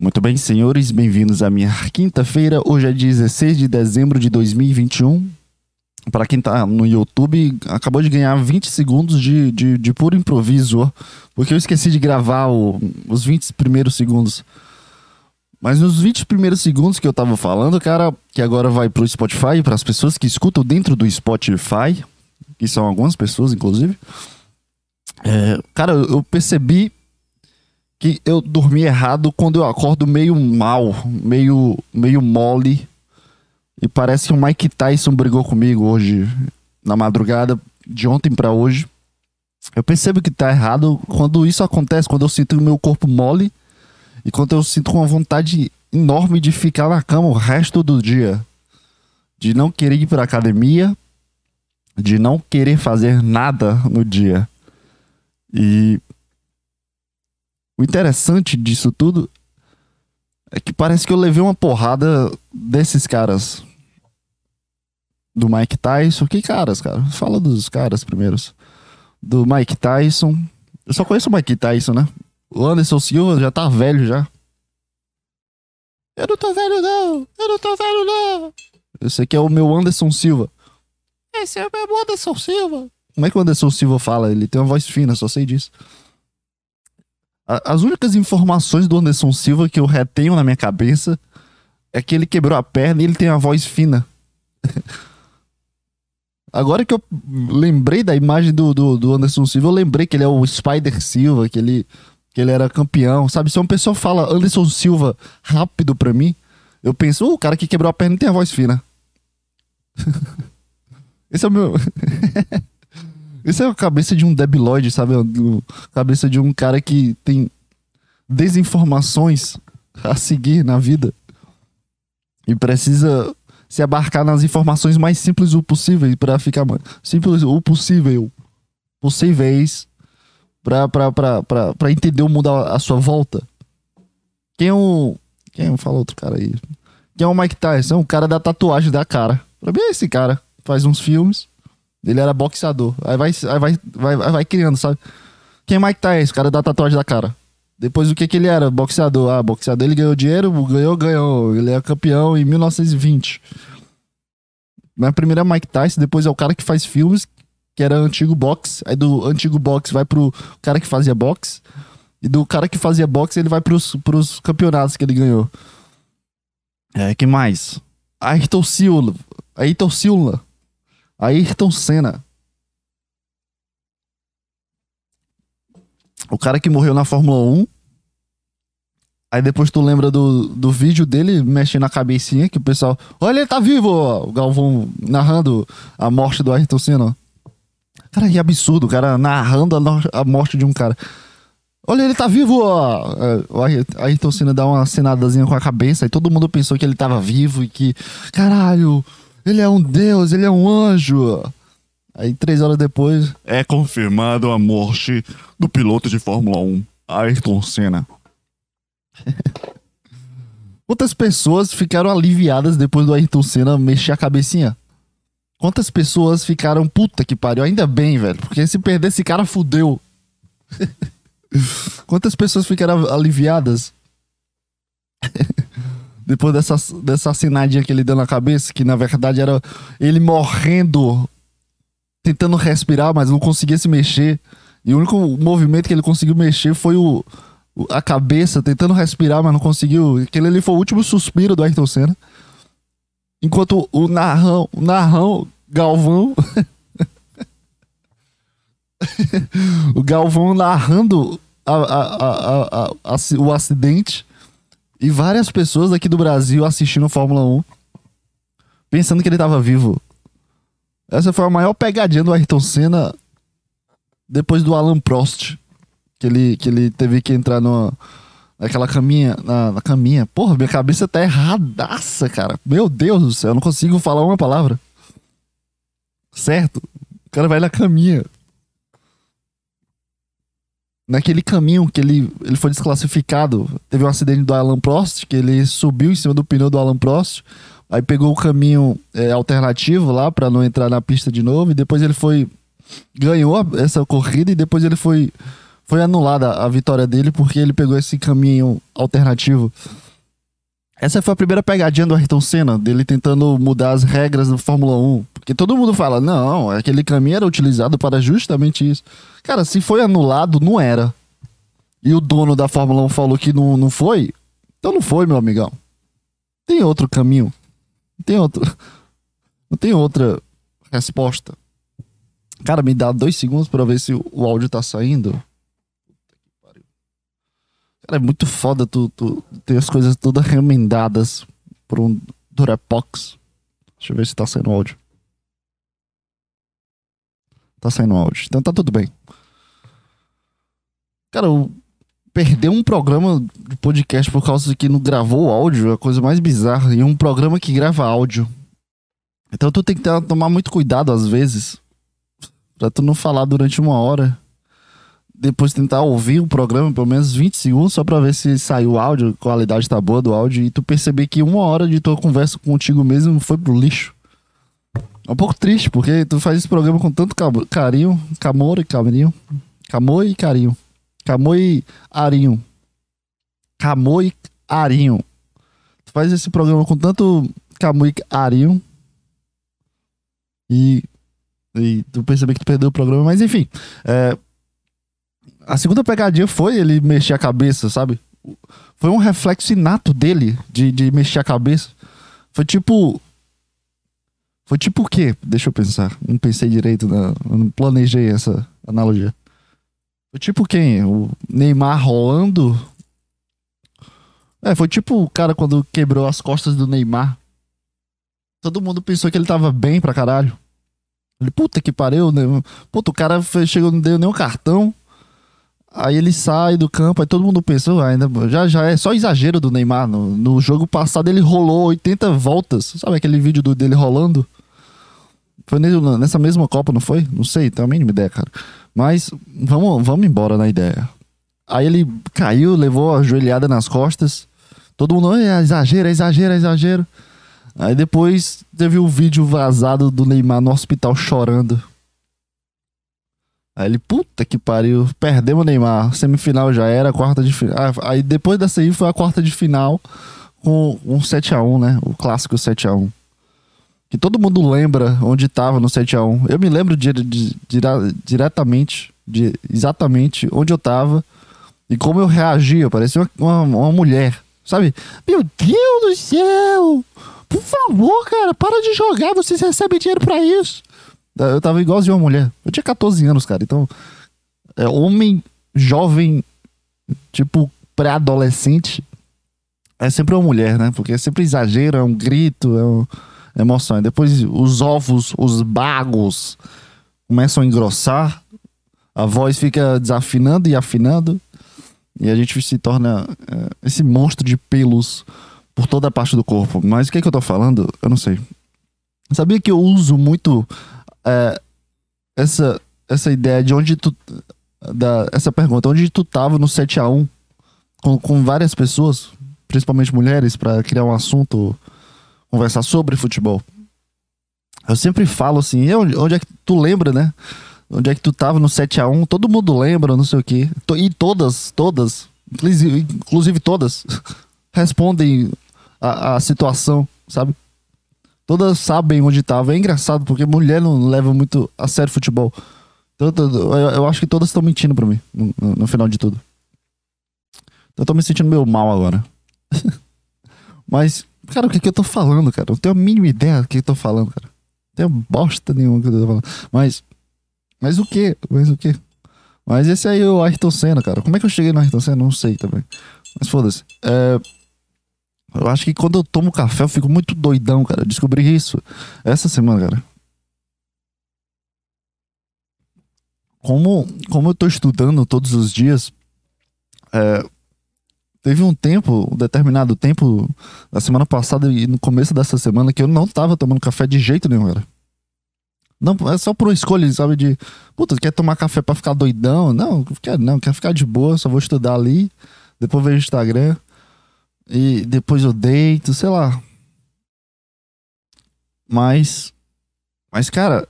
Muito bem, senhores, bem-vindos à minha quinta-feira. Hoje é 16 de dezembro de 2021. Para quem tá no YouTube, acabou de ganhar 20 segundos de, de, de puro improviso, porque eu esqueci de gravar o- os 20 primeiros segundos. Mas nos 20 primeiros segundos que eu tava falando, cara, que agora vai pro Spotify, para as pessoas que escutam dentro do Spotify, que são algumas pessoas, inclusive. É, cara, eu percebi que eu dormi errado quando eu acordo meio mal, meio, meio mole. E parece que o Mike Tyson brigou comigo hoje, na madrugada, de ontem pra hoje. Eu percebo que tá errado quando isso acontece, quando eu sinto o meu corpo mole e quando eu sinto uma vontade enorme de ficar na cama o resto do dia. De não querer ir pra academia, de não querer fazer nada no dia. E o interessante disso tudo é que parece que eu levei uma porrada desses caras. Do Mike Tyson. Que caras, cara? Fala dos caras primeiros. Do Mike Tyson. Eu só conheço o Mike Tyson, né? O Anderson Silva já tá velho já. Eu não tô velho, não! Eu não tô velho, não! Esse aqui é o meu Anderson Silva. Esse é o meu Anderson Silva. Como é que o Anderson Silva fala? Ele tem uma voz fina, só sei disso. As únicas informações do Anderson Silva que eu retenho na minha cabeça é que ele quebrou a perna e ele tem a voz fina. Agora que eu lembrei da imagem do, do, do Anderson Silva, eu lembrei que ele é o Spider Silva, que ele, que ele era campeão. Sabe, se uma pessoa fala Anderson Silva rápido pra mim, eu penso, "Uh, o cara que quebrou a perna tem a voz fina. Esse é o meu. Esse é a cabeça de um debilóide, sabe? Do- Cabeça de um cara que tem desinformações a seguir na vida. E precisa se abarcar nas informações mais simples o possível para ficar mais simples o possível. Possíveis pra entender o mundo à, sua volta. Quem é o. Quem é? Fala outro cara aí. Quem é o Mike Tyson? O cara da tatuagem da cara. Pra mim é esse cara. Faz uns filmes. Ele era boxeador. Aí vai, aí vai, vai, vai, criando, sabe? Quem é Mike Tyson? O cara da tatuagem da cara. Depois o que que ele era? Boxeador. Ah, boxeador. Ele ganhou dinheiro, ganhou, ganhou. Ele é campeão em 1920. Na primeira é Mike Tyson, depois é o cara que faz filmes, que era antigo boxe. Aí do antigo boxe vai pro cara que fazia boxe. E do cara que fazia boxe ele vai pros, pros campeonatos que ele ganhou. É, que mais? Ayrton Silva. Ayrton Silva. Ayrton Senna. O cara que morreu na Fórmula 1. Aí depois tu lembra do, do vídeo dele mexendo na cabecinha, que o pessoal. Olha, ele tá vivo! ó", O Galvão narrando a morte do Ayrton Senna. Cara, que absurdo, o cara narrando a, a morte de um cara. Olha, ele tá vivo! ó." É, O Ayrton Senna dá uma cenadazinha com a cabeça, e todo mundo pensou que ele tava vivo e que. Caralho! Ele é um deus, ele é um anjo! Aí três horas depois. É confirmado a morte do piloto de Fórmula 1, Ayrton Senna. Quantas pessoas ficaram aliviadas depois do Ayrton Senna mexer a cabecinha? Quantas pessoas ficaram, puta que pariu, ainda bem, velho, porque se perder esse cara, fudeu. Quantas pessoas ficaram aliviadas? depois dessa, dessa assinadinha que ele deu na cabeça, que na verdade era ele morrendo, tentando respirar, mas não conseguia se mexer. E o único movimento que ele conseguiu mexer foi o, a cabeça, tentando respirar, mas não conseguiu. Aquele ali foi o último suspiro do Ayrton Senna. Enquanto o narrão, o narrão Galvão. o Galvão narrando a- a- a- o acidente. E várias pessoas aqui do Brasil assistindo Fórmula 1. Pensando que ele tava vivo. Essa foi a maior pegadinha do Ayrton Senna depois do Alan Prost. Que ele, que ele teve que entrar numa, naquela caminha. Na, na caminha. Porra, minha cabeça tá erradaça, cara. Meu Deus do céu, eu não consigo falar uma palavra. Certo? O cara vai na caminha. Naquele caminho que ele, ele foi desclassificado, teve um acidente do Alan Prost, que ele subiu em cima do pneu do Alan Prost, aí pegou o caminho é, alternativo lá pra não entrar na pista de novo, e depois ele foi ganhou essa corrida e depois ele foi foi anulada a vitória dele porque ele pegou esse caminho alternativo. Essa foi a primeira pegadinha do Ayrton Senna, dele tentando mudar as regras da Fórmula 1. Porque todo mundo fala, não, aquele caminho era utilizado para justamente isso. Cara, se foi anulado, não era. E o dono da Fórmula 1 falou que não, não foi, então não foi, meu amigão. Tem outro caminho. Tem outro. Não tem outra resposta. Cara, me dá dois segundos para ver se o áudio tá saindo. Cara, é muito foda tu, tu ter as coisas todas remendadas por um Durepox. Deixa eu ver se tá saindo áudio. Tá saindo áudio. Então tá tudo bem. Cara, eu perder um programa de podcast por causa que não gravou áudio é a coisa mais bizarra. E um programa que grava áudio. Então tu tem que ter, tomar muito cuidado às vezes. Pra tu não falar durante uma hora. Depois tentar ouvir o programa pelo menos 20 segundos só pra ver se saiu o áudio, a qualidade tá boa do áudio. E tu perceber que uma hora de tua conversa contigo mesmo foi pro lixo. É um pouco triste, porque tu faz esse programa com tanto carinho, camor e carinho. Camor e carinho. Camor e arinho. Camor e arinho. Tu faz esse programa com tanto camor e arinho. E, e tu percebe que tu perdeu o programa, mas enfim. É, a segunda pegadinha foi ele mexer a cabeça, sabe? Foi um reflexo inato dele de, de mexer a cabeça. Foi tipo. Foi tipo o quê? Deixa eu pensar. Não pensei direito, não, planejei essa analogia. Foi tipo quem? O Neymar rolando? É, foi tipo o cara quando quebrou as costas do Neymar. Todo mundo pensou que ele tava bem pra caralho. Ele, puta que pariu, né? Puta, o cara chegou, não deu nenhum cartão. Aí ele sai do campo, aí todo mundo pensou, ah, ainda já, já é só exagero do Neymar. No, no jogo passado ele rolou 80 voltas. Sabe aquele vídeo do, dele rolando? Foi nessa mesma Copa, não foi? Não sei, tenho a mínima ideia, cara. Mas vamos, vamos embora na ideia. Aí ele caiu, levou a joelhada nas costas. Todo mundo, é exagero, é exagero, é exagero. Aí depois teve um vídeo vazado do Neymar no hospital chorando. Aí ele, puta que pariu, perdemos o Neymar. Semifinal já era, quarta de final. Ah, aí depois dessa aí foi a quarta de final com um 7x1, né? O clássico 7x1. Que todo mundo lembra onde tava no 7x1. Eu me lembro de, de, de, diretamente, de exatamente onde eu tava e como eu reagia. Parecia uma, uma, uma mulher, sabe? Meu Deus do céu! Por favor, cara, para de jogar, vocês recebem dinheiro para isso. Eu tava igualzinho uma mulher. Eu tinha 14 anos, cara. Então, é, homem jovem, tipo pré-adolescente, é sempre uma mulher, né? Porque é sempre exagero, é um grito, é, um, é emoção. E depois os ovos, os bagos começam a engrossar, a voz fica desafinando e afinando, e a gente se torna é, esse monstro de pelos por toda a parte do corpo. Mas o que é que eu tô falando? Eu não sei. Sabia que eu uso muito é, essa, essa ideia de onde tu. Da, essa pergunta, onde tu tava no 7x1 com, com várias pessoas, principalmente mulheres, para criar um assunto, conversar sobre futebol. Eu sempre falo assim, onde, onde é que tu lembra, né? Onde é que tu tava no 7x1? Todo mundo lembra, não sei o quê. E todas, todas, inclusive, inclusive todas, respondem a, a situação, sabe? Todas sabem onde tava. É engraçado, porque mulher não leva muito a sério futebol. Então, eu, eu acho que todas estão mentindo pra mim, no, no, final de tudo. Então eu tô me sentindo meio mal agora. Mas, cara, o que, que eu tô falando, cara? Eu não tenho a mínima ideia do que eu tô falando, cara. Não tenho bosta nenhuma que eu tô falando. Mas. Mas o que? Mas o que? Mas esse aí é o Ayrton Senna, cara. Como é que eu cheguei no Ayrton Senna? Não sei também. Mas foda-se. É. Eu acho que quando eu tomo café eu fico muito doidão, cara. Eu descobri isso essa semana, cara. Como, como eu tô estudando todos os dias, é, teve um tempo, um determinado tempo, da semana passada e no começo dessa semana, que eu não tava tomando café de jeito nenhum, cara. Não, é só por escolha, sabe? De, puta, quer tomar café pra ficar doidão? Não, quer não, quer ficar de boa, só vou estudar ali, depois vejo o Instagram. E depois eu deito, sei lá. Mas. Mas, cara,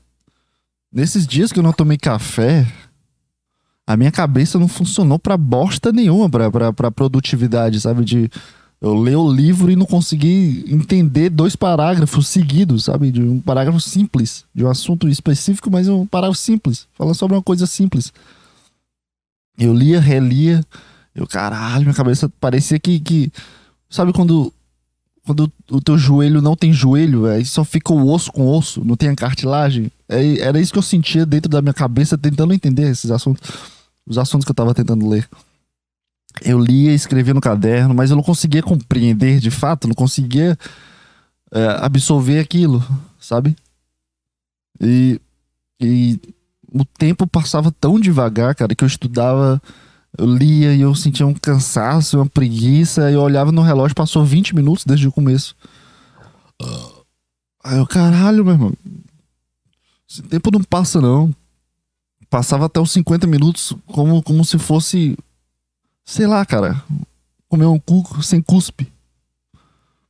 nesses dias que eu não tomei café. a minha cabeça não funcionou pra bosta nenhuma, pra, pra, pra produtividade, sabe? De eu ler o livro e não conseguir entender dois parágrafos seguidos, sabe? De um parágrafo simples, de um assunto específico, mas um parágrafo simples, falando sobre uma coisa simples. Eu lia, relia, eu, caralho, minha cabeça parecia que. que sabe quando. Quando o teu joelho não tem joelho, aí só fica o osso com osso, não tem a cartilagem. É, era isso que eu sentia dentro da minha cabeça, tentando entender esses assuntos. Os assuntos que eu tava tentando ler eu lia, escrevia no caderno, mas eu não conseguia compreender de fato, não conseguia é, absorver aquilo, sabe? E, e o tempo passava tão devagar, cara, que eu estudava, eu lia e eu sentia um cansaço, uma preguiça, e eu olhava no relógio, passou 20 minutos desde o começo. Aí eu, caralho, meu irmão, esse tempo não passa não. Passava até os 50 minutos como, como se fosse sei lá, cara, comer um cu sem cuspe.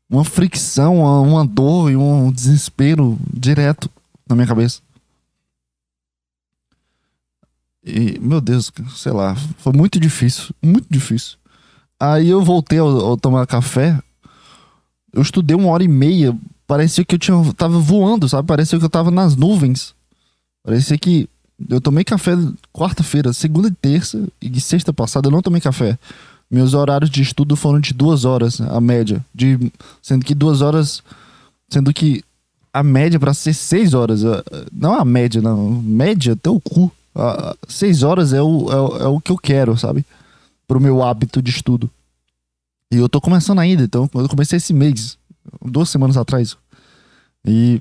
Uma fricção, uma, uma dor e um desespero direto na minha cabeça. E, meu Deus, sei lá, foi muito difícil, muito difícil. Aí eu voltei a tomar café. Eu estudei uma hora e meia. Parecia que eu tinha, tava voando, sabe? Parecia que eu tava nas nuvens. Parecia que eu tomei café quarta-feira, segunda e terça, e sexta passada eu não tomei café. Meus horários de estudo foram de duas horas, a média. De, sendo que duas horas. Sendo que a média para ser seis horas. Não a média, não. Média, até o cu. seis horas é o, é, é, o que eu quero, sabe? Pro meu hábito de estudo. E eu tô começando ainda, então eu comecei esse mês, duas semanas atrás. E.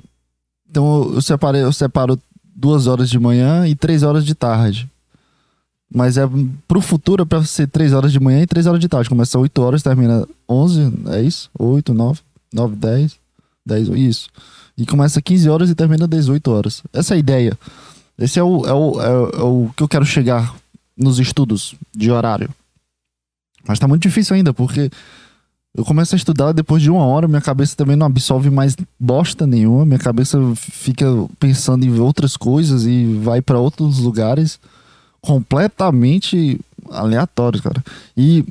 Então eu separei, eu separo duas horas de manhã e três horas de tarde. Mas é pro futuro é pra ser três horas de manhã e três horas de tarde. Começa oito horas, termina onze, é isso? Oito, nove, nove, dez, dez, isso. E começa 15 horas e termina 18 horas. Essa é a ideia. Esse é o, é o, é, é o que eu quero chegar nos estudos de horário. Mas tá muito difícil ainda, porque eu começo a estudar depois de uma hora, minha cabeça também não absorve mais bosta nenhuma, minha cabeça fica pensando em outras coisas e vai para outros lugares completamente aleatórios, cara. E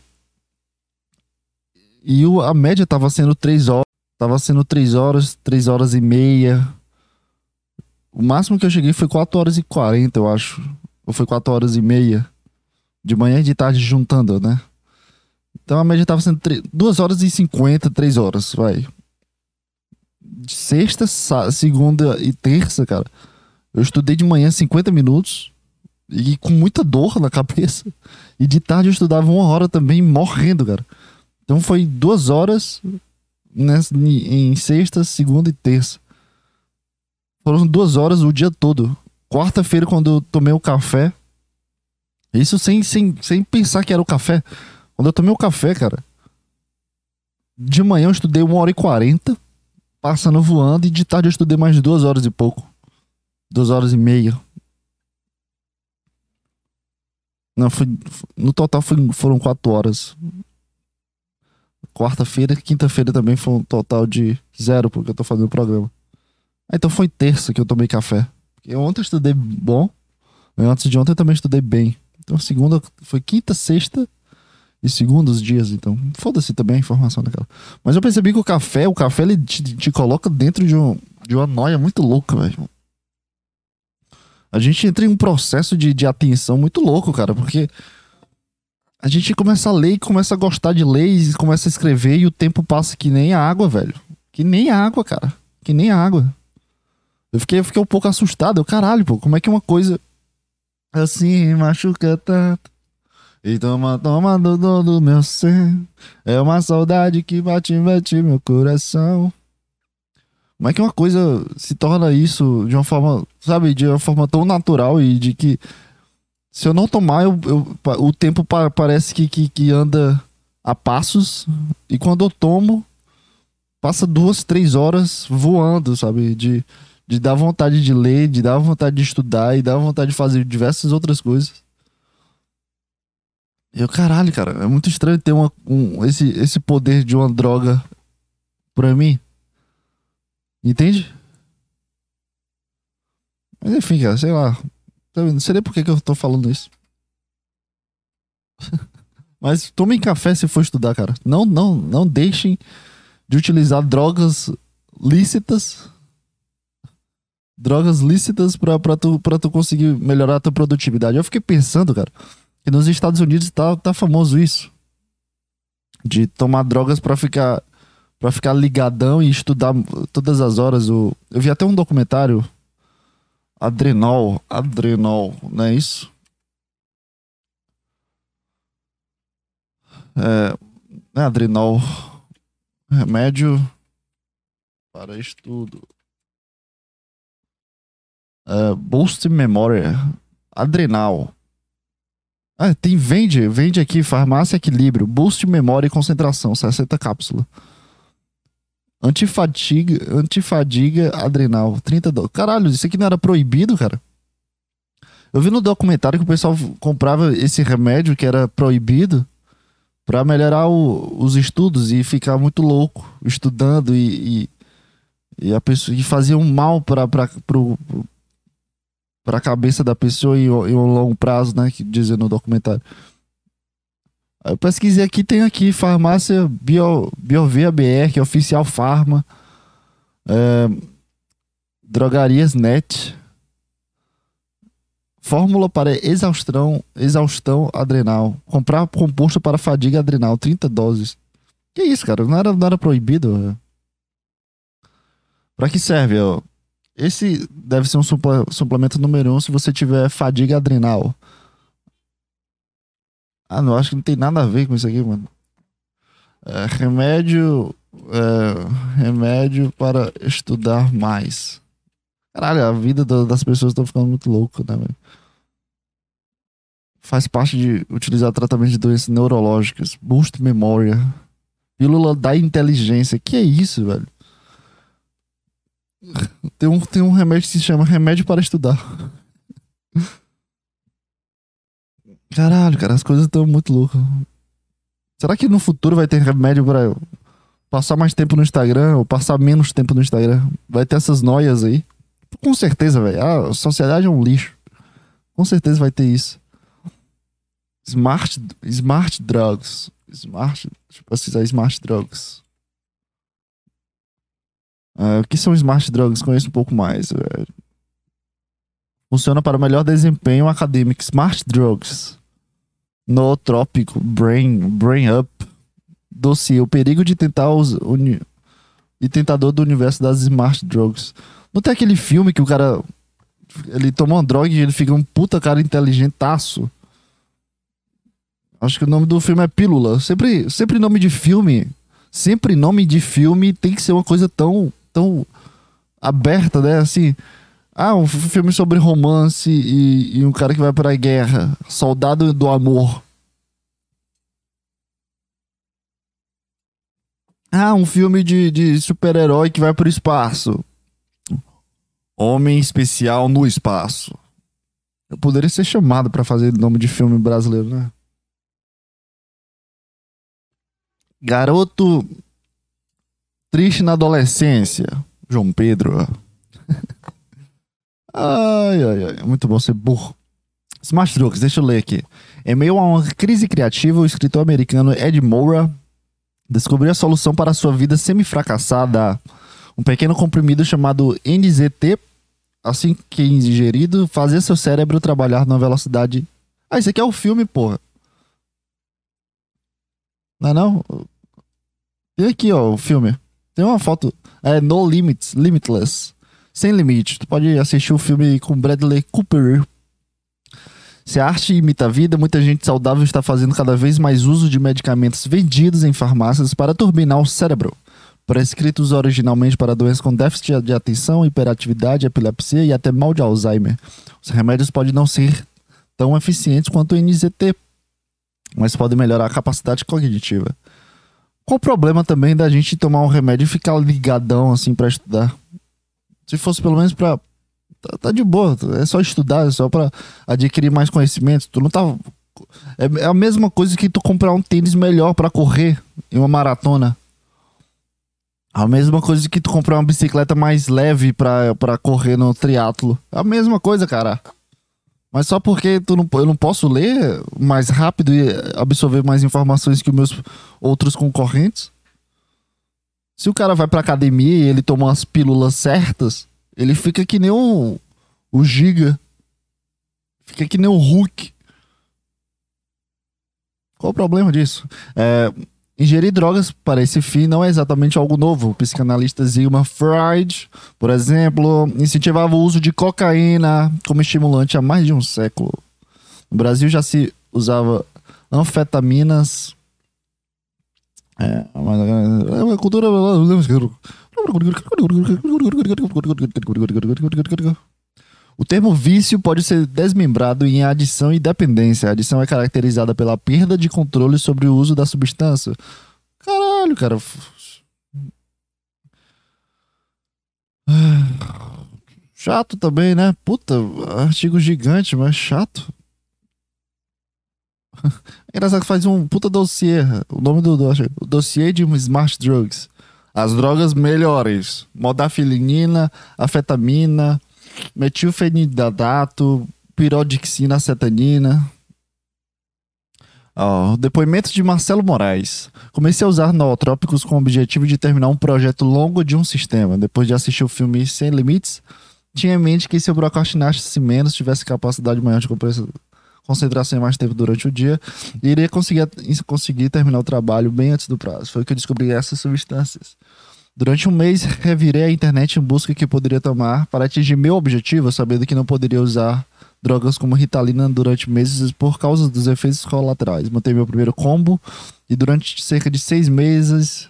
e o, a média tava sendo três horas, tava sendo três horas, três horas e meia. O máximo que eu cheguei foi quatro horas e quarenta, eu acho. Ou foi quatro horas e meia. De manhã e de tarde juntando, né? Então a média tava sendo 2 horas e 50, 3 horas, vai. Sexta, segunda e terça, cara. Eu estudei de manhã 50 minutos e com muita dor na cabeça. E de tarde eu estudava uma hora também, morrendo, cara. Então foi duas horas nessa, em sexta, segunda e terça. Foram duas horas o dia todo. Quarta-feira, quando eu tomei o café. Isso sem, sem, sem pensar que era o café. Quando eu tomei o café, cara, de manhã eu estudei uma hora e quarenta, passando voando, e de tarde eu estudei mais duas horas e pouco. Duas horas e meia. Não, foi, no total foi, foram quatro horas. Quarta-feira, quinta-feira também foi um total de zero, porque eu tô fazendo o programa. Ah, então foi terça que eu tomei café. Eu ontem estudei bom, e antes de ontem eu também estudei bem. Então segunda foi quinta, sexta e segundos dias, então. Foda-se também a informação daquela. Mas eu percebi que o café, o café ele te, te coloca dentro de, um, de uma noia muito louca, velho. A gente entra em um processo de, de atenção muito louco, cara, porque a gente começa a ler e começa a gostar de ler e começa a escrever e o tempo passa que nem a água, velho. Que nem a água, cara. Que nem a água. Eu fiquei, eu fiquei um pouco assustado. Eu, caralho, pô, como é que uma coisa assim machuca tanto? E toma, toma do, do, do meu ser. É uma saudade que bate, bate meu coração. Como é que uma coisa se torna isso de uma forma, sabe, de uma forma tão natural e de que se eu não tomar, eu, eu o tempo pa, parece que, que, que, anda a passos e quando eu tomo, passa duas, três horas voando, sabe, de, de dar vontade de ler, de dar vontade de estudar e dar vontade de fazer diversas outras coisas. E eu, caralho, cara, é muito estranho ter uma, um, esse, esse poder de uma droga pra mim. Entende? Mas enfim, cara, sei lá. Não sei nem por que, que eu tô falando isso. Mas tomem café se for estudar, cara. Não, não, não deixem de utilizar drogas lícitas. Drogas lícitas pra, pra, tu, pra tu conseguir melhorar a tua produtividade. Eu fiquei pensando, cara, que nos Estados Unidos tá, tá famoso isso. De tomar drogas pra ficar, pra ficar ligadão e estudar todas as horas. O, eu vi até um documentário. Adrenal. Adrenal, não é isso? É, é adrenal. Remédio para estudo. É, boost memória. Adrenal. Ah, tem, vende, vende aqui, farmácia equilíbrio, boost memória e concentração, 60 cápsulas. Antifadiga, antifadiga adrenal, 30 dólares. Caralho, isso aqui não era proibido, cara? Eu vi no documentário que o pessoal comprava esse remédio que era proibido para melhorar o, os estudos e ficar muito louco estudando e, e, e a pessoa e fazia um mal para para a cabeça da pessoa em, um longo prazo, né, que dizia no documentário. Eu pesquisei aqui, tem aqui farmácia Bio, Biovia BR, que é oficial Farma, é, Drogarias Net, Fórmula para exaustão, exaustão adrenal. Comprar composto para fadiga adrenal, 30 doses. Que isso, cara? Não era, não era proibido? Para que serve? Ó? Esse deve ser um suplemento número um se você tiver fadiga adrenal. Ah, não, acho que não tem nada a ver com isso aqui, mano. É, remédio. É, remédio para estudar mais. Caralho, a vida das pessoas tá ficando muito louca, né, velho? Faz parte de utilizar tratamento de doenças neurológicas. Boost memória. Pílula da inteligência. Que é isso, velho? Tem um, tem um remédio que se chama remédio para estudar. Caralho, cara, as coisas estão muito loucas. Será que no futuro vai ter remédio para passar mais tempo no Instagram ou passar menos tempo no Instagram? Vai ter essas noias aí? Com certeza, velho. A sociedade é um lixo. Com certeza vai ter isso. Smart, smart drugs. Smart. Eu precisar smart drugs. Uh, o que são smart drugs? Conheço um pouco mais. Velho. Funciona para melhor desempenho acadêmico. Smart drugs. Nootrópico. Brain. Brain up. Dossiê. O perigo de tentar os. Uni, e tentador do universo das smart drugs. Não tem aquele filme que o cara. Ele toma uma droga e ele fica um puta cara inteligentaço. Acho que o nome do filme é Pílula. Sempre, sempre nome de filme. Sempre nome de filme tem que ser uma coisa tão, tão aberta, né? Assim. Ah, um filme sobre romance e, e um cara que vai pra guerra. Soldado do amor. Ah, um filme de, de super-herói que vai pro espaço. Homem especial no espaço. Eu poderia ser chamado para fazer nome de filme brasileiro, né? Garoto triste na adolescência. João Pedro. ai, ai, ai. Muito bom ser burro. Drugs, deixa eu ler aqui. Em meio a uma crise criativa, o escritor americano Ed Moura descobriu a solução para a sua vida semi-fracassada. Um pequeno comprimido chamado NZT assim que ingerido, fazer seu cérebro trabalhar numa velocidade. Ah, isso aqui é o filme, porra. Não é não? Tem aqui, ó, o filme. Tem uma foto. É No Limits, Limitless. Sem limite. Tu pode assistir o filme com Bradley Cooper. Se a arte imita a vida, muita gente saudável está fazendo cada vez mais uso de medicamentos vendidos em farmácias para turbinar o cérebro prescritos originalmente para doenças com déficit de atenção, hiperatividade, epilepsia e até mal de Alzheimer. Os remédios podem não ser tão eficientes quanto o NZT, mas podem melhorar a capacidade cognitiva. Qual o problema também da gente tomar um remédio e ficar ligadão assim para estudar? Se fosse pelo menos para tá, tá, de boa, é só estudar, é só para adquirir mais conhecimento. Tu não tá é, é a mesma coisa que tu comprar um tênis melhor para correr em uma maratona. A mesma coisa que tu comprar uma bicicleta mais leve pra, pra correr no triatlo. É a mesma coisa, cara. Mas só porque tu não, eu não posso ler mais rápido e absorver mais informações que os meus outros concorrentes? Se o cara vai pra academia e ele toma as pílulas certas, ele fica que nem o, o Giga. Fica que nem o Hulk. Qual o problema disso? É, Ingerir drogas para esse fim não é exatamente algo novo. O psicanalista Sigmund Freud, por exemplo, incentivava o uso de cocaína como estimulante há mais de um século. No Brasil já se usava anfetaminas. É, mas é a cultura. O termo vício pode ser desmembrado em adição e dependência. A adição é caracterizada pela perda de controle sobre o uso da substância. Caralho, cara. Chato também, né? Puta, artigo gigante, mas chato. É engraçado que faz um puta dossiê. O nome do, do o dossiê de Smart Drugs. As drogas melhores. Modafinilina, afetamina, metilfenidato, pirodixina acetanina. Oh, depoimento de Marcelo Moraes. Comecei a usar nootrópicos com o objetivo de terminar um projeto longo de um sistema. Depois de assistir o filme Sem Limites, tinha em mente que se eu procrastinasse menos, tivesse capacidade maior de concentração mais tempo durante o dia, iria conseguir, conseguir terminar o trabalho bem antes do prazo. Foi que eu descobri essas substâncias. Durante um mês, revirei a internet em busca que poderia tomar para atingir meu objetivo, sabendo que não poderia usar drogas como Ritalina durante meses por causa dos efeitos colaterais. Montei meu primeiro combo e durante cerca de seis meses.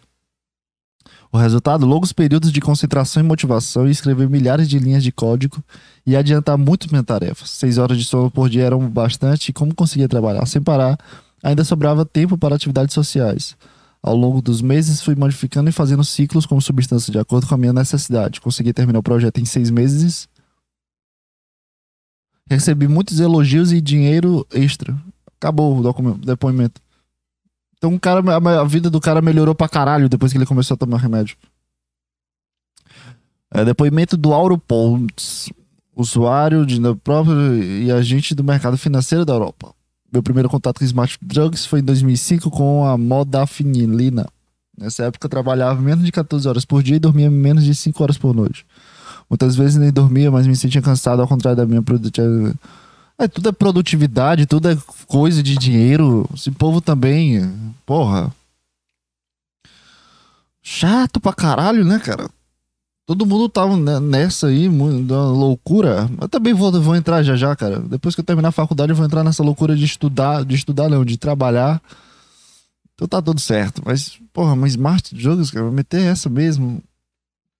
O resultado, longos períodos de concentração e motivação e escrever milhares de linhas de código e adiantar muito minha tarefa. Seis horas de sono por dia eram bastante e como conseguia trabalhar sem parar, ainda sobrava tempo para atividades sociais. Ao longo dos meses, fui modificando e fazendo ciclos como substância de acordo com a minha necessidade. Consegui terminar o projeto em seis meses. Recebi muitos elogios e dinheiro extra. Acabou o depoimento. Então, o cara, a vida do cara melhorou pra caralho depois que ele começou a tomar remédio. É, depoimento do Auro Pontes, usuário de próprio e agente do mercado financeiro da Europa. Meu primeiro contato com Smart Drugs foi em 2005 com a modafinilina. Nessa época eu trabalhava menos de 14 horas por dia e dormia menos de 5 horas por noite. Muitas vezes nem dormia, mas me sentia cansado ao contrário da minha produtividade. É, tudo é produtividade, tudo é coisa de dinheiro. Esse povo também, porra. Chato pra caralho, né, cara? Todo mundo tava nessa aí, da loucura. Eu também vou, vou entrar já já, cara. Depois que eu terminar a faculdade, eu vou entrar nessa loucura de estudar, de estudar não, de trabalhar. Então tá tudo certo. Mas, porra, uma Smart Drugs, cara, vai meter essa mesmo.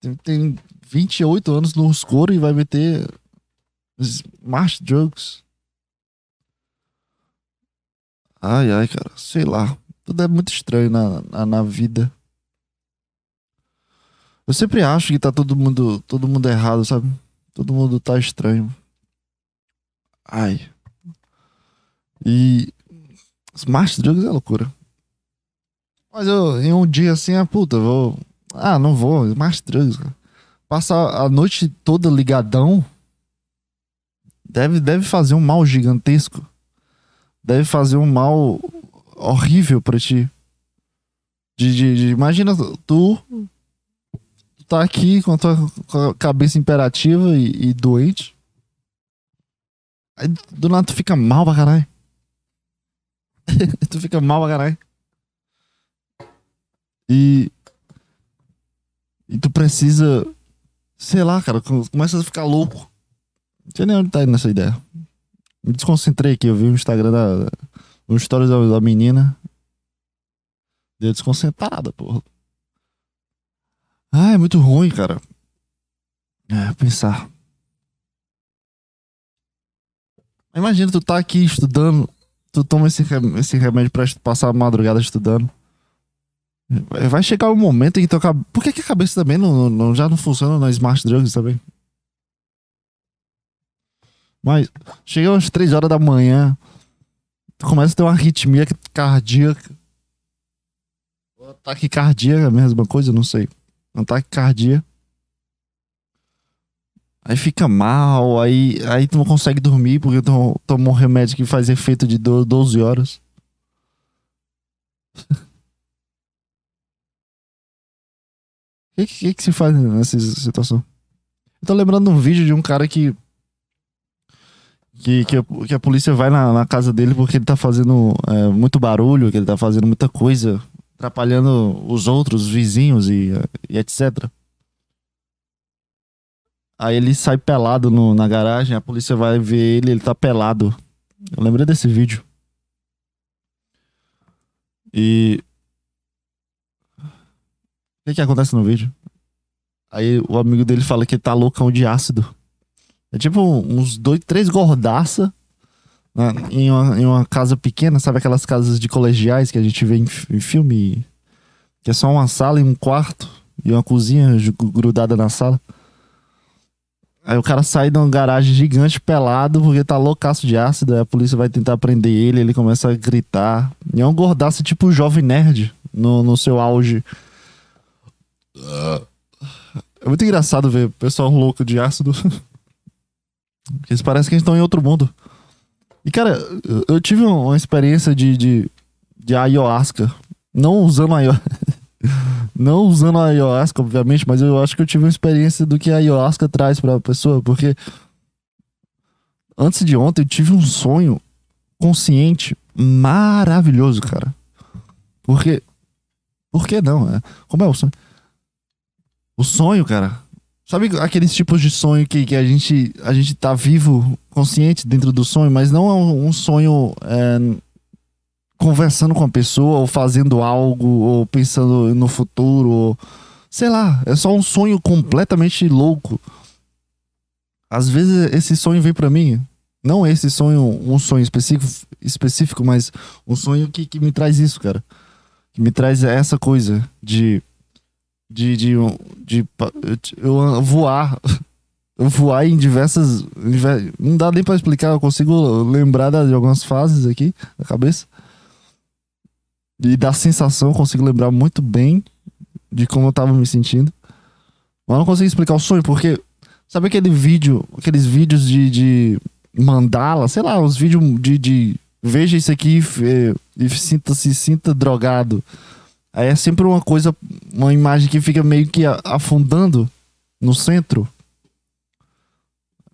Tem, tem 28 anos no escuro e vai meter Smart Drugs. Ai, ai, cara, sei lá. Tudo é muito estranho na, na, na vida. Eu sempre acho que tá todo mundo, todo mundo errado, sabe? Todo mundo tá estranho. Ai. E Smart Drugs é loucura. Mas eu, em um dia assim, ah, puta, vou. Ah, não vou, Smart Drugs. Passar a noite toda ligadão deve, deve fazer um mal gigantesco. Deve fazer um mal horrível pra ti. De, de, de imagina tu tá aqui com a tua cabeça imperativa e, e doente. Aí do nada tu fica mal pra caralho. tu fica mal pra caralho. E. E tu precisa. Sei lá, cara, começa a ficar louco. Não sei nem onde tá indo nessa ideia. Me desconcentrei aqui, eu vi o Instagram da. Um stories da, da menina. Deu desconcentrada, porra. Ah, é muito ruim, cara. É, pensar. Imagina tu tá aqui estudando, tu toma esse, esse remédio pra passar a madrugada estudando. Vai chegar um momento em que acaba... Por que, que a cabeça também não, não, já não funciona na Smart Drugs também? Mas chega umas 3 horas da manhã, tu começa a ter uma arritmia cardíaca. Ataque cardíaco a mesma coisa, não sei ataque cardíaco. Aí fica mal, aí, aí tu não consegue dormir porque tu tomou um remédio que faz efeito de 12 horas. O que, que, que, se faz nessa situação? Eu tô lembrando um vídeo de um cara que. Que, que, a, que a polícia vai na, na, casa dele porque ele tá fazendo é, muito barulho, que ele tá fazendo muita coisa, atrapalhando os outros os vizinhos e, e etc. Aí ele sai pelado no, na garagem, a polícia vai ver ele, ele tá pelado. Eu lembrei desse vídeo. E que, que acontece no vídeo? Aí o amigo dele fala que ele tá loucão de ácido. É tipo uns dois, três gordaça né, em, uma, em uma casa pequena, sabe aquelas casas de colegiais que a gente vê em, em filme? Que é só uma sala e um quarto e uma cozinha grudada na sala. Aí o cara sai de uma garagem gigante pelado porque tá loucaço de ácido. Aí a polícia vai tentar prender ele, ele começa a gritar. E é um gordaço tipo jovem nerd no, no seu auge é muito engraçado ver o pessoal louco de ácido. Porque parece que eles estão em outro mundo. E, cara, eu tive uma experiência de, de, de ayahuasca. Não usando ayahuasca. Não usando ayahuasca, obviamente, mas eu acho que eu tive uma experiência do que a ayahuasca traz pra pessoa. Porque antes de ontem eu tive um sonho consciente maravilhoso, cara. Porque. Por que não? É? Como é o sonho? O sonho, cara. Sabe aqueles tipos de sonho que, que a, gente, a gente tá vivo, consciente dentro do sonho, mas não é um sonho é, conversando com a pessoa, ou fazendo algo, ou pensando no futuro, ou, sei lá, é só um sonho completamente louco. Às vezes esse sonho vem para mim, não esse sonho, um sonho específico, específico mas um sonho que, que me traz isso, cara. Que me traz essa coisa de de, de, de, de eu voar. Eu voar em diversas. Não dá nem pra explicar, eu consigo lembrar de algumas fases aqui na cabeça. E da sensação, eu consigo lembrar muito bem de como eu tava me sentindo. Mas não consigo explicar o sonho, porque. Sabe aquele vídeo, aqueles vídeos de, de mandala, sei lá, os vídeos de, de veja isso aqui e, e sinta, se sinta drogado. Aí é sempre uma coisa, uma imagem que fica meio que afundando no centro.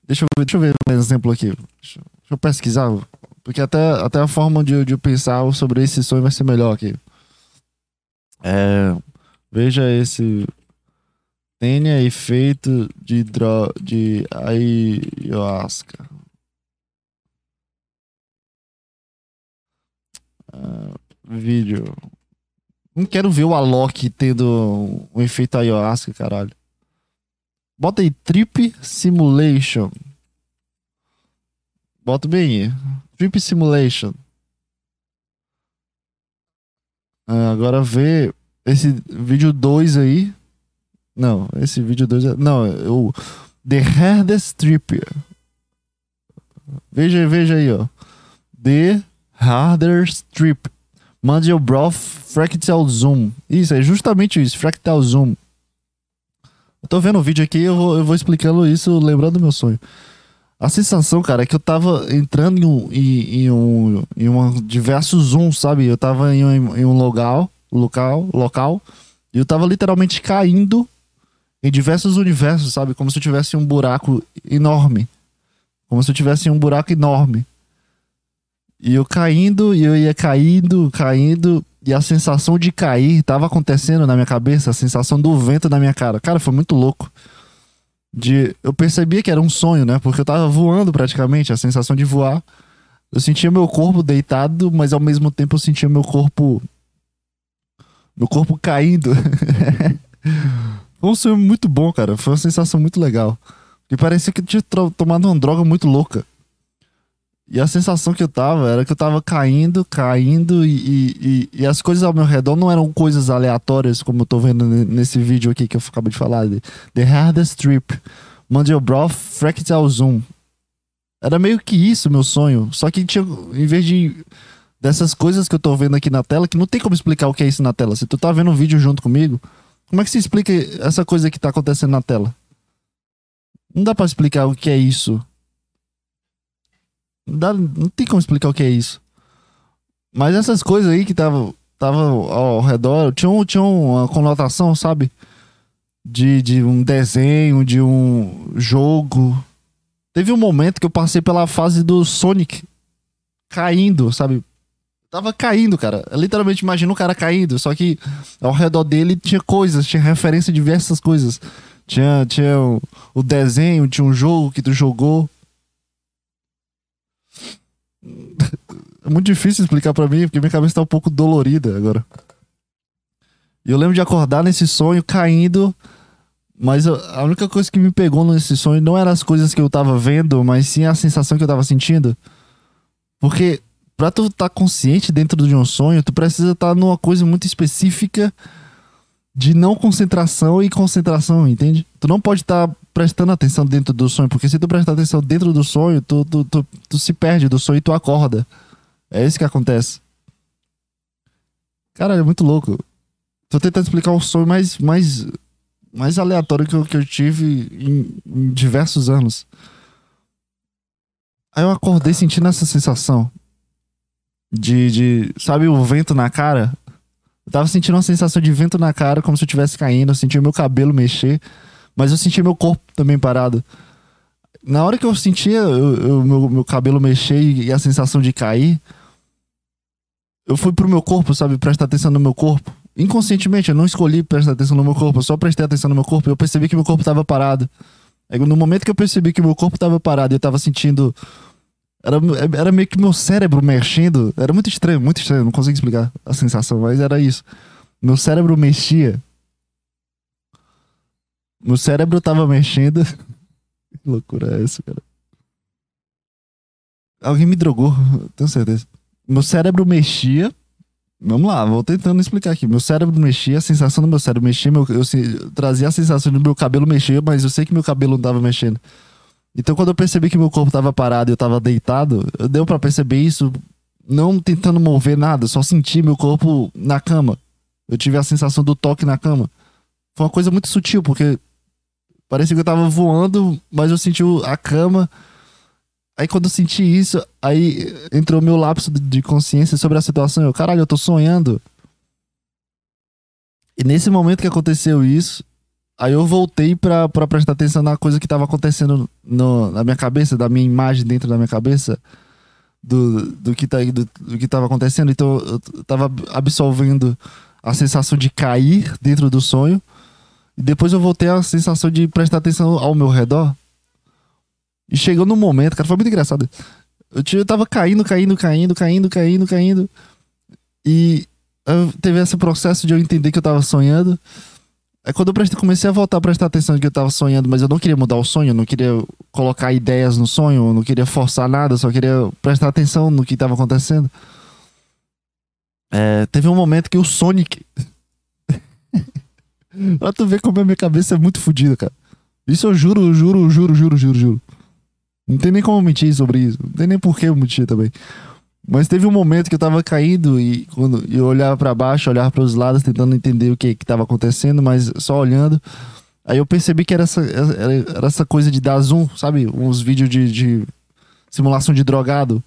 Deixa eu ver, deixa eu ver um exemplo aqui. Deixa, deixa eu pesquisar. Porque até, até a forma de, de pensar sobre esse sonho vai ser melhor aqui. É, veja esse. Tenha efeito de, dro, de ayahuasca. Uh, vídeo. Não quero ver o Alok tendo um efeito ayahuasca, caralho. Bota aí Trip Simulation. Bota bem aí. Trip Simulation. Ah, agora vê esse vídeo 2 aí. Não, esse vídeo 2 é... Não, o The Hardest Trip. Veja, veja aí, ó. The Hardest Trip. Mandelbrot Fractal Zoom. Isso, é justamente isso, Fractal Zoom. Eu tô vendo o vídeo aqui eu vou, eu vou explicando isso, lembrando do meu sonho. A sensação, cara, é que eu tava entrando em um, em, em um, em um diversos zooms, sabe? Eu tava em um, em um local, local, local, e eu tava literalmente caindo em diversos universos, sabe? Como se eu tivesse um buraco enorme. Como se eu tivesse um buraco enorme. E eu caindo, e eu ia caindo, caindo, e a sensação de cair tava acontecendo na minha cabeça, a sensação do vento na minha cara. Cara, foi muito louco. De, eu percebia que era um sonho, né? Porque eu tava voando praticamente, a sensação de voar. Eu sentia meu corpo deitado, mas ao mesmo tempo eu sentia meu corpo. Meu corpo caindo. Foi um sonho muito bom, cara. Foi uma sensação muito legal. E parecia que eu tinha tomado uma droga muito louca. E a sensação que eu tava era que eu tava caindo, caindo, e, e, e, as coisas ao meu redor não eram coisas aleatórias, como eu tô vendo nesse vídeo aqui que eu acabei de falar. The Hardest Trip, Mandelbrot Fractal Zoom. Era meio que isso meu sonho. Só que tinha, em vez de dessas coisas que eu tô vendo aqui na tela, que não tem como explicar o que é isso na tela. Se tu tá vendo um vídeo junto comigo, como é que se explica essa coisa que tá acontecendo na tela? Não dá pra explicar o que é isso. Dá, não tem como explicar o que é isso. Mas essas coisas aí que estavam tava ao redor tinham, tinham uma conotação, sabe? De, de um desenho, de um jogo. Teve um momento que eu passei pela fase do Sonic caindo, sabe? Tava caindo, cara. Eu literalmente imagino o cara caindo, só que ao redor dele tinha coisas, tinha referência a diversas coisas. Tinha, tinha o desenho, tinha um jogo que tu jogou. É muito difícil explicar para mim, porque minha cabeça tá um pouco dolorida agora. E eu lembro de acordar nesse sonho caindo, mas a única coisa que me pegou nesse sonho não eram as coisas que eu tava vendo, mas sim a sensação que eu tava sentindo. Porque pra tu estar tá consciente dentro de um sonho, tu precisa estar tá numa coisa muito específica de não concentração e concentração, entende? Tu não pode estar tá prestando atenção dentro do sonho, porque se tu prestar atenção dentro do sonho, tu, tu, tu, tu se perde do sonho e tu acorda. É isso que acontece. Cara, é muito louco. Tô tentando explicar um sonho mais, mais, mais aleatório que eu, que eu tive em, em diversos anos. Aí eu acordei sentindo essa sensação de, de, sabe, o vento na cara. Eu tava sentindo uma sensação de vento na cara, como se eu estivesse caindo. Eu senti meu cabelo mexer, mas eu senti meu corpo também parado. Na hora que eu sentia o meu, meu cabelo mexer e, a sensação de cair, eu fui pro meu corpo, sabe? Prestar atenção no meu corpo. Inconscientemente, eu não escolhi prestar atenção no meu corpo, eu só prestei atenção no meu corpo e eu percebi que meu corpo tava parado. No momento que eu percebi que meu corpo tava parado e eu tava sentindo. Era, era meio que meu cérebro mexendo. Era muito estranho, muito estranho. Não consigo explicar a sensação, mas era isso. Meu cérebro mexia. Meu cérebro tava mexendo. que loucura é essa, cara? Alguém me drogou, tenho certeza meu cérebro mexia. Vamos lá, vou tentando explicar aqui. Meu cérebro mexia, a sensação do meu cérebro mexia, meu, eu, eu, trazia a sensação do meu cabelo mexer, mas eu sei que meu cabelo não tava mexendo. Então, quando eu percebi que meu corpo tava parado e eu tava deitado, deu para perceber isso não tentando mover nada, só senti meu corpo na cama. Eu tive a sensação do toque na cama. Foi uma coisa muito sutil, porque parecia que eu tava voando, mas eu senti a cama Aí quando eu senti isso, aí entrou meu lapso de consciência sobre a situação. Eu, caralho, eu tô sonhando. E nesse momento que aconteceu isso, aí eu voltei pra, pra prestar atenção na coisa que tava acontecendo no, na minha cabeça, da minha imagem dentro da minha cabeça, do, do, que, tá, do, do que tava acontecendo. Então eu tava absolvendo a sensação de cair dentro do sonho. E depois eu voltei à sensação de prestar atenção ao meu redor. E chegou no momento, cara, foi muito engraçado. Eu, eu tava caindo, caindo, caindo, caindo, caindo, caindo. E teve esse processo de eu entender que eu tava sonhando. Aí quando eu prestei, comecei a voltar a prestar atenção que eu tava sonhando, mas eu não queria mudar o sonho, eu não queria colocar ideias no sonho, eu não queria forçar nada, só queria prestar atenção no que tava acontecendo. É, teve um momento que o Sonic. pra tu ver como a minha cabeça é muito fodida, cara. Isso eu juro, juro, juro, juro, juro, juro. Não tem nem como mentir sobre isso. Não tem nem por que eu mentir também. Mas teve um momento que eu tava caindo e quando eu olhava para baixo, olhava para os lados, tentando entender o que que tava acontecendo, mas só olhando. Aí eu percebi que era essa, era essa coisa de dar zoom, sabe? Uns vídeos de, de simulação de drogado.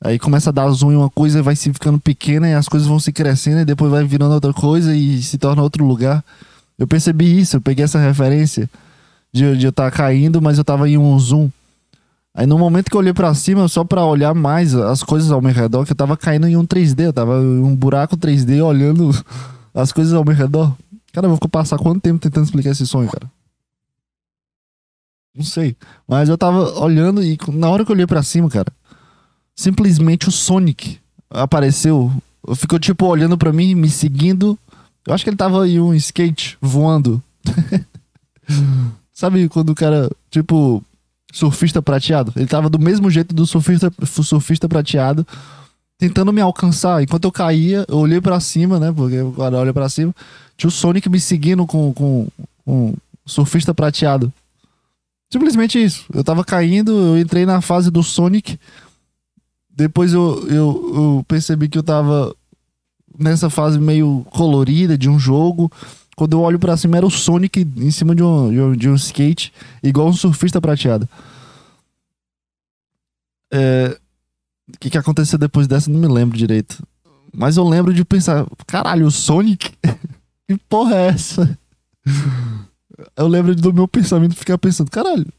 Aí começa a dar zoom em uma coisa vai se ficando pequena e as coisas vão se crescendo e depois vai virando outra coisa e se torna outro lugar. Eu percebi isso, eu peguei essa referência de, de eu estar tá caindo, mas eu tava em um zoom. Aí no momento que eu olhei para cima, só para olhar mais as coisas ao meu redor, que eu tava caindo em um 3D, eu tava em um buraco 3D olhando as coisas ao meu redor. Cara, eu vou passar quanto tempo tentando explicar esse sonho, cara? Não sei. Mas eu tava olhando e na hora que eu olhei para cima, cara, simplesmente o Sonic apareceu. Ficou tipo olhando para mim, me seguindo. Eu acho que ele tava em um skate voando. Sabe quando o cara, tipo, surfista prateado. Ele tava do mesmo jeito do surfista, surfista prateado, tentando me alcançar. Enquanto eu caía, eu olhei para cima, né? Porque cara olha para cima. Tinha o Sonic me seguindo com, com, com surfista prateado. Simplesmente isso. Eu tava caindo, eu entrei na fase do Sonic. Depois eu, eu, eu percebi que eu tava nessa fase meio colorida de um jogo Quando eu olho pra cima, era o Sonic em cima de um, de um, de um skate, igual um surfista prateado. É, O que, que aconteceu depois dessa, não me lembro direito. Mas eu lembro de pensar, caralho, o Sonic? que porra é essa? Eu lembro do meu pensamento ficar pensando, caralho, o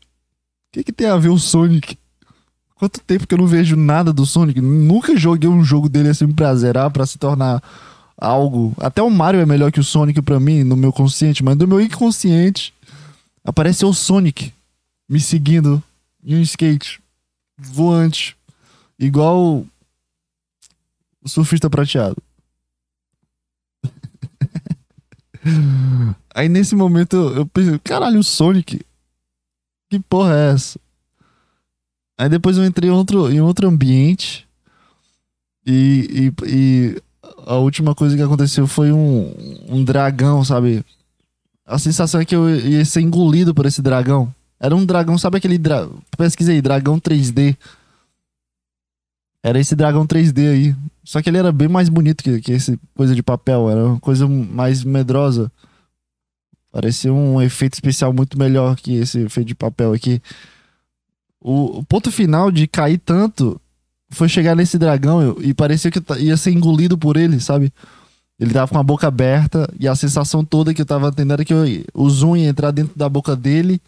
que, que tem a ver o Sonic? Quanto tempo que eu não vejo nada do Sonic? Nunca joguei um jogo dele assim pra zerar, pra se tornar algo. Até o Mario é melhor que o Sonic pra mim, no meu consciente, mas no meu inconsciente apareceu o Sonic me seguindo em um skate voante, igual o surfista prateado. Aí nesse momento eu eu pensei, caralho, o Sonic. Que porra é essa? Aí depois eu entrei em outro, em outro ambiente. E, e, e a última coisa que aconteceu foi um, um dragão, sabe? A sensação é que eu ia ser engolido por esse dragão. Era um dragão, sabe aquele. Pesquisei, dragão 3D. Era esse dragão 3D aí. Só que ele era bem mais bonito que, que esse coisa de papel. Era uma coisa mais medrosa. Parecia um efeito especial muito melhor que esse efeito de papel aqui. O, o ponto final de cair tanto foi chegar nesse dragão e parecia que ia ser engolido por ele, sabe? Ele tava com a boca aberta e a sensação toda que eu tava tendo era que eu- o zoom ia entrar dentro da boca dele,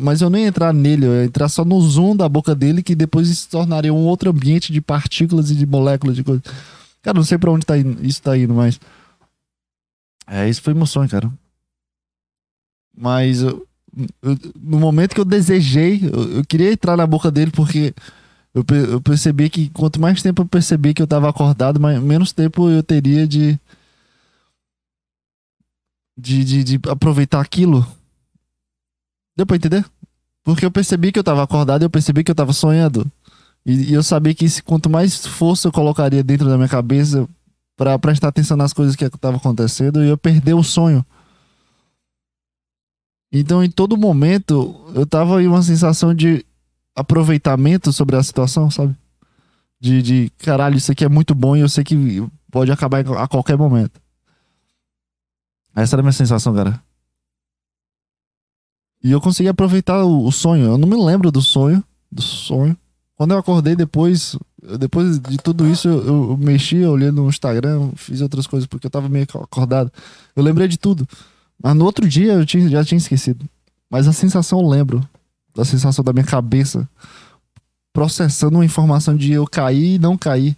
mas eu não ia entrar nele, eu ia entrar só no zoom da boca dele, que depois se tornaria um outro ambiente de partículas e de moléculas de coisa. Cara, não sei pra onde tá indo, isso tá indo, mas. É, isso foi sonho, cara. Mas eu- eu- no momento que eu desejei, eu, eu queria entrar na boca dele porque eu, eu percebi que quanto mais tempo eu percebi que eu tava acordado, mais, menos tempo eu teria de, de, de, de aproveitar aquilo. Deu pra entender? Porque eu percebi que eu tava acordado eu percebi que eu tava sonhando. E, e eu sabia que se, quanto mais força eu colocaria dentro da minha cabeça pra prestar atenção nas coisas que estavam acontecendo, eu ia perder o sonho. Então, em todo momento, eu tava em uma sensação de aproveitamento sobre a situação, sabe? De, de caralho, isso aqui é muito bom e eu sei que pode acabar a qualquer momento. Essa era a minha sensação, cara. E eu consegui aproveitar o, o sonho. Eu não me lembro do sonho. Do sonho. Quando eu acordei depois, depois de tudo isso, eu, eu, eu mexi, eu olhei no Instagram, fiz outras coisas, porque eu tava meio acordado. Eu lembrei de tudo. Mas no outro dia eu tinha- já tinha esquecido. Mas a sensação eu lembro. Da sensação da minha cabeça. Processando uma informação de eu cair e não cair.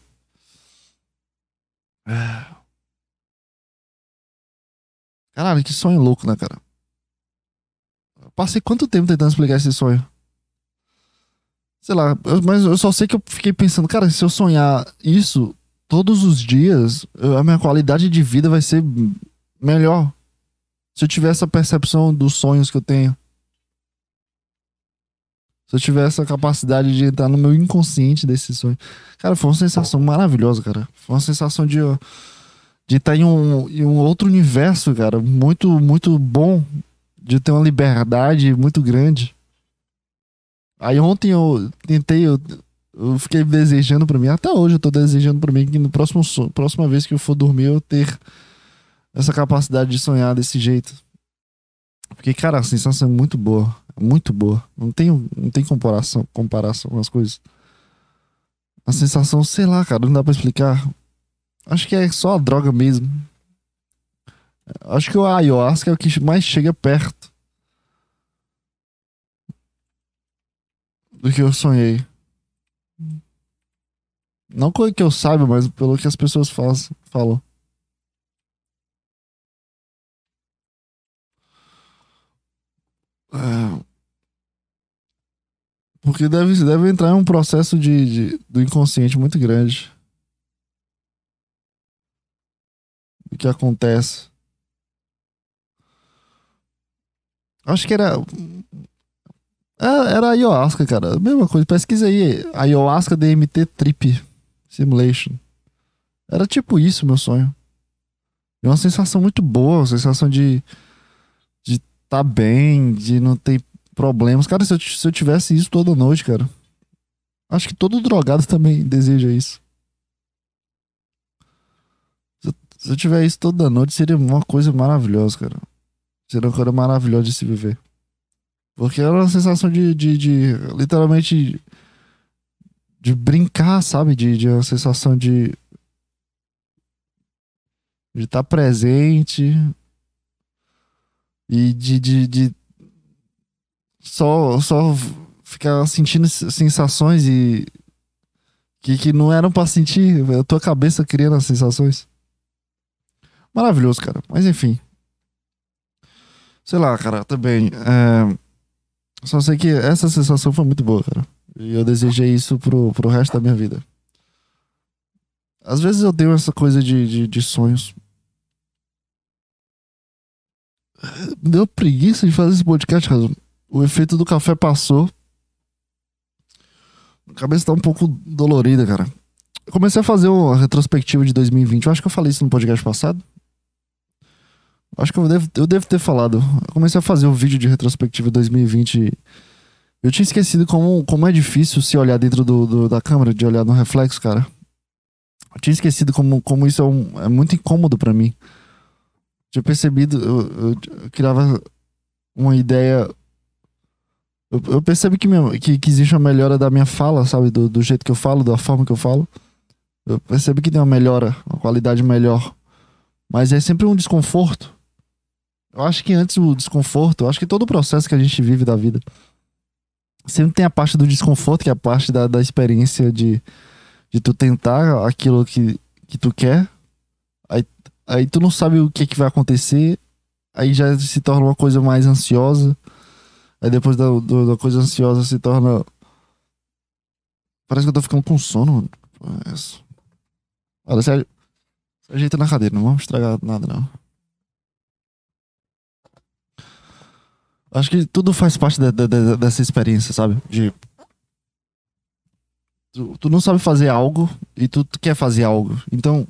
Caralho, que sonho louco, né, cara? Eu Passei quanto tempo tentando explicar esse sonho? Sei lá, eu- mas eu só sei que eu fiquei pensando, cara, se eu sonhar isso todos os dias, a minha qualidade de vida vai ser melhor. Se eu tiver essa percepção dos sonhos que eu tenho. Se eu tiver essa capacidade de entrar no meu inconsciente desse sonho. Cara, foi uma sensação maravilhosa, cara. Foi uma sensação de de estar em um, em um outro universo, cara, muito muito bom, de ter uma liberdade muito grande. Aí ontem eu tentei, eu, eu fiquei desejando pra mim, até hoje eu tô desejando pra mim que no próximo próxima vez que eu for dormir eu ter essa capacidade de sonhar desse jeito. Porque, cara, a sensação é muito boa. Muito boa. Não tem, não tem comparação, comparação com as coisas. A sensação, sei lá, cara, não dá pra explicar. Acho que é só a droga mesmo. Acho que o ayahuasca é o que mais chega perto do que eu sonhei. Não que eu saiba, mas pelo que as pessoas falam. É. Porque deve, deve entrar em um processo de, de- do inconsciente muito grande. O que acontece. Acho que era. É, Era ayahuasca, cara. Mesma coisa. Pesquisa aí. Ayahuasca DMT Trip Simulation. Era tipo isso, meu sonho. E uma sensação muito boa. Uma sensação de. Tá bem, de não ter problemas. Cara, se eu, se eu tivesse isso toda noite, cara. Acho que todo drogado também deseja isso. Se eu, Se eu tiver isso toda noite, seria uma coisa maravilhosa, cara. Seria uma coisa maravilhosa de se viver. Porque era uma sensação de, de, de literalmente, de brincar, sabe? De, de uma sensação de. de estar tá presente. E de, de, de só, só ficar sentindo sensações e. que, que não eram pra sentir. A tua cabeça criando as sensações. Maravilhoso, cara. Mas enfim. Sei lá, cara, também. É... Só sei que essa sensação foi muito boa, cara. E eu desejei isso pro, pro resto da minha vida. Às vezes eu tenho essa coisa de, de, de sonhos. Deu preguiça de fazer esse podcast, cara. O efeito do café passou. A cabeça tá um pouco dolorida, cara. Eu comecei a fazer uma retrospectiva de 2020. Eu acho que eu falei isso no podcast passado. Acho que eu devo, eu devo ter falado. Eu comecei a fazer um vídeo de retrospectiva 2020. Eu tinha esquecido como, como é difícil se olhar dentro do, do, da câmera, de olhar no reflexo, cara. Eu tinha esquecido como, como isso é, um, é muito incômodo para mim. Tinha percebido, eu, eu, eu criava uma ideia. Eu, eu percebo que, minha, que, que, existe uma melhora da minha fala, sabe? Do, do jeito que eu falo, da forma que eu falo. Eu percebo que tem uma melhora, uma qualidade melhor. Mas é sempre um desconforto eu acho que antes o desconforto, eu acho que todo o processo que a gente vive da vida sempre tem a parte do desconforto, que é a parte da, da experiência de, de tu tentar aquilo que, que tu quer. Aí, tu não sabe o que, que vai acontecer. Aí já se torna uma coisa mais ansiosa. Aí depois da, do, da coisa ansiosa se torna. Parece que eu tô ficando com sono. Olha, se ajeita na cadeira, não vamos estragar nada, não. Acho que tudo faz parte de, de, de, dessa experiência, sabe? De. Tu, tu, não sabe fazer algo e tu, tu quer fazer algo. Então,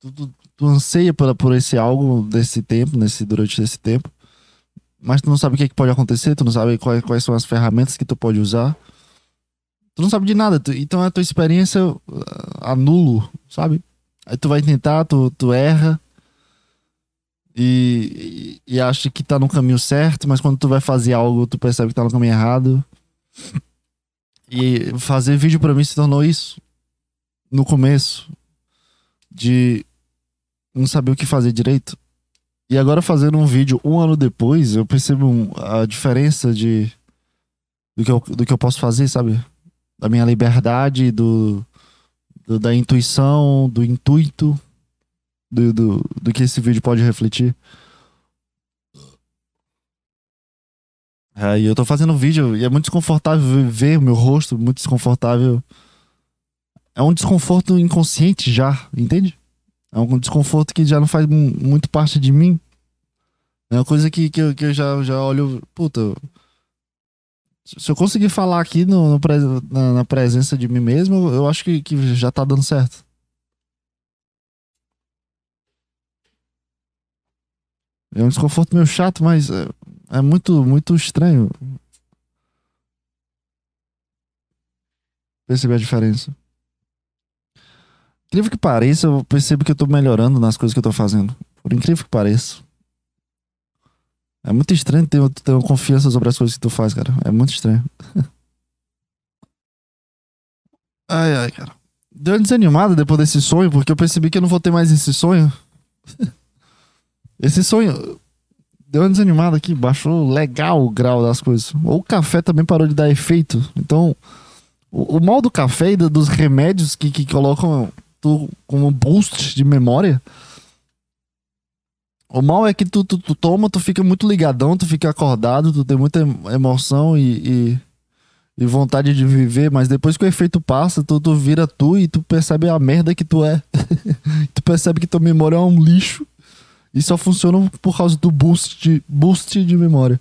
tu, tu, tu, anseia por, por esse algo desse tempo, nesse, durante esse tempo. Mas tu não sabe o que, é que pode acontecer, tu não sabe quais, quais são as ferramentas que tu pode usar. Tu não sabe de nada. Tu, então a tua experiência uh, anulo, sabe? Aí tu vai tentar, tu, tu erra e, e, e acha que tá no caminho certo, mas quando tu vai fazer algo, tu percebe que tá no caminho errado. E fazer vídeo para mim se tornou isso. No começo. De não saber o que fazer direito. E agora fazendo um vídeo um ano depois, eu percebo a diferença de do que eu, do que eu posso fazer, sabe? Da minha liberdade, do, do da intuição, do intuito do, do, do que esse vídeo pode refletir. É, e eu tô fazendo vídeo e é muito desconfortável ver o meu rosto, muito desconfortável. É um desconforto inconsciente já, entende? É um desconforto que já não faz muito parte de mim. É uma coisa que, que, eu, que eu já, já olho, puta. Se eu conseguir falar aqui no, no na, na, presença de mim mesmo, eu acho que, que já tá dando certo. É um desconforto meio chato, mas é, é muito, muito estranho. Perceber a diferença. Incrível que pareça, eu percebo que eu tô melhorando nas coisas que eu tô fazendo. Por incrível que pareça. É muito estranho ter, ter uma confiança sobre as coisas que tu faz, cara. É muito estranho. ai, ai, cara. Deu uma desanimada depois desse sonho, porque eu percebi que eu não vou ter mais esse sonho. Esse sonho deu uma desanimada aqui, baixou legal o grau das coisas. Ou o café também parou de dar efeito. Então, o, o mal do café e dos remédios que, que colocam tu como boost de memória. O mal é que tu, tu, tu, toma, tu fica muito ligadão, tu fica acordado, tu tem muita emoção e, e, e vontade de viver, mas depois que o efeito passa, tu, tu vira tu e tu percebe a merda que tu é. tu percebe que tua memória é um lixo e só funcionam por causa do boost de, boost de memória.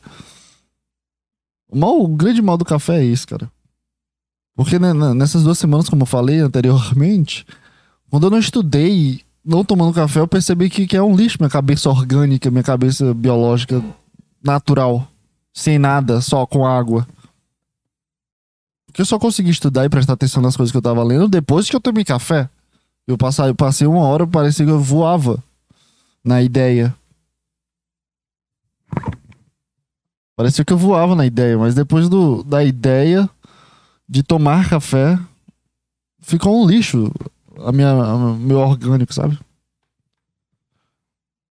O, mal, o grande mal do café é isso, cara. Porque nessas duas semanas, como eu falei anteriormente, quando eu não estudei, não tomando café, eu percebi que, que é um lixo minha cabeça orgânica, minha cabeça biológica natural. Sem nada, só com água. Porque eu só consegui estudar e prestar atenção nas coisas que eu tava lendo depois que eu tomei café. Eu passei, eu passei uma hora, parecia que eu voava na ideia. Parecia que eu voava na ideia, mas depois do, da ideia de tomar café, ficou um lixo a minha, a meu orgânico, sabe?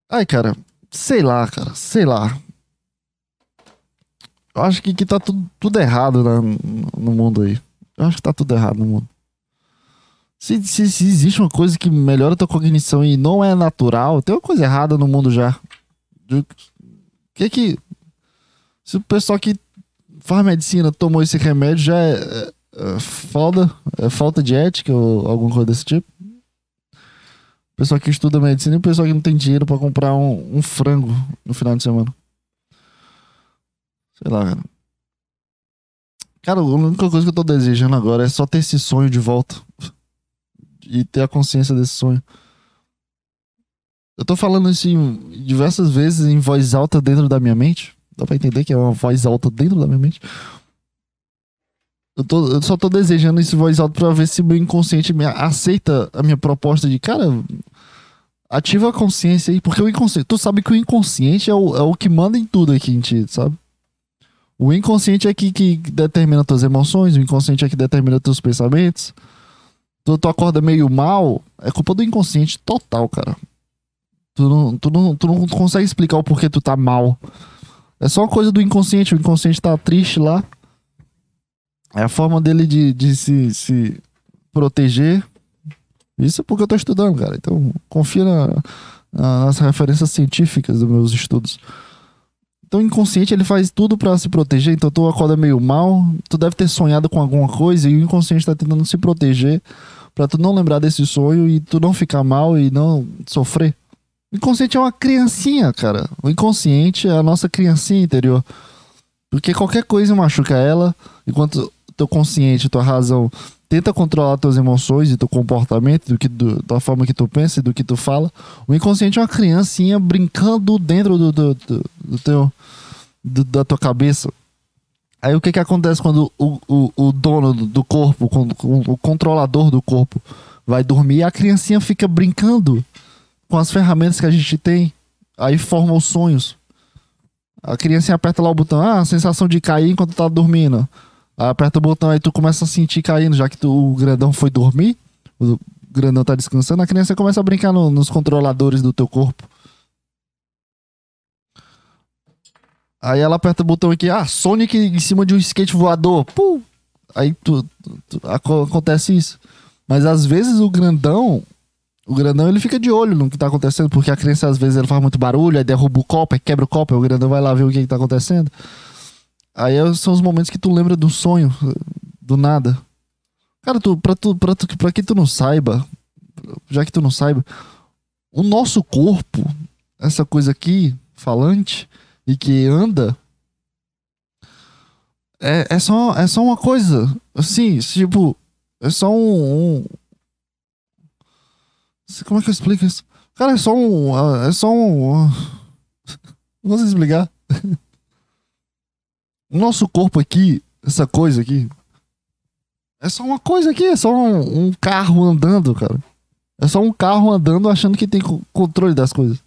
Ai, cara, sei lá, cara, sei lá. Eu acho que, que tá tudo, tudo errado na, no mundo aí. Eu acho que tá tudo errado no mundo. Se, se, se, existe uma coisa que melhora a tua cognição e não é natural, tem uma coisa errada no mundo já. O que que. Se o pessoal que faz medicina tomou esse remédio já é, é, falta, é falta de ética ou alguma coisa desse tipo? Pessoal que estuda medicina e o pessoal que não tem dinheiro para comprar um, um frango no final de semana. Sei lá, cara. Cara, a única coisa que eu tô desejando agora é só ter esse sonho de volta. E ter a consciência desse sonho. Eu tô falando isso diversas vezes em voz alta dentro da minha mente. Dá pra entender que é uma voz alta dentro da minha mente. Eu, tô, eu só tô desejando esse voz alta pra ver se meu inconsciente me aceita a minha proposta de, cara, ativa a consciência aí, porque o inconsciente. Tu sabe que o inconsciente é o, é o que manda em tudo aqui em ti, sabe? O inconsciente é que, que determina tuas emoções, o inconsciente é que determina teus pensamentos. Tu, tu acorda meio mal, é culpa do inconsciente total, cara. Tu não, tu, não, tu não consegue explicar o porquê tu tá mal. É só uma coisa do inconsciente, o inconsciente tá triste lá. É a forma dele de, de se, se proteger. Isso é porque eu tô estudando, cara. Então, confia na, nas referências científicas dos meus estudos. Então, inconsciente ele faz tudo para se proteger. Então, tu acorda meio mal, tu deve ter sonhado com alguma coisa e o inconsciente tá tentando se proteger para tu não lembrar desse sonho e tu não ficar mal e não sofrer. O inconsciente é uma criancinha, cara. O inconsciente é a nossa criancinha interior. Porque qualquer coisa machuca ela, enquanto teu consciente, tua razão tenta controlar tuas emoções e teu comportamento, do que, do, da forma que tu pensa e do que tu fala. O inconsciente é uma criancinha brincando dentro do, do, do, do teu, do, da tua cabeça. Aí o que que acontece quando o, o, o dono do corpo, o controlador do corpo vai dormir, a criancinha fica brincando com as ferramentas que a gente tem. Aí forma os sonhos. A criancinha aperta lá o botão, ah, a sensação de cair enquanto tá dormindo. Aperta o botão, aí tu começa a sentir caindo, já que tu, o grandão foi dormir, o grandão tá descansando, a criança começa a brincar no, nos controladores do teu corpo. Aí ela aperta o botão aqui, ah, Sonic em cima de um skate voador. Pum! Aí tu, tu, tu, acontece isso. Mas às vezes o grandão, o grandão ele fica de olho no que tá acontecendo, porque a criança às vezes ele faz muito barulho, aí derruba o copo, aí quebra o copo, aí o grandão vai lá ver o que, que tá acontecendo. Aí é, são os momentos que tu lembra do sonho, do nada. Cara, tu, pra, tu, pra, tu, pra que tu não saiba, já que tu não saiba, o nosso corpo, essa coisa aqui, falante, e que anda, é, é, só, é só uma coisa. Assim, tipo, é só um, um. Como é que eu explico isso? Cara, é só um. É só um. Não sei explicar. Nosso corpo aqui, essa coisa aqui, é só uma coisa aqui, é só um, um carro andando, cara. É só um carro andando achando que tem controle das coisas.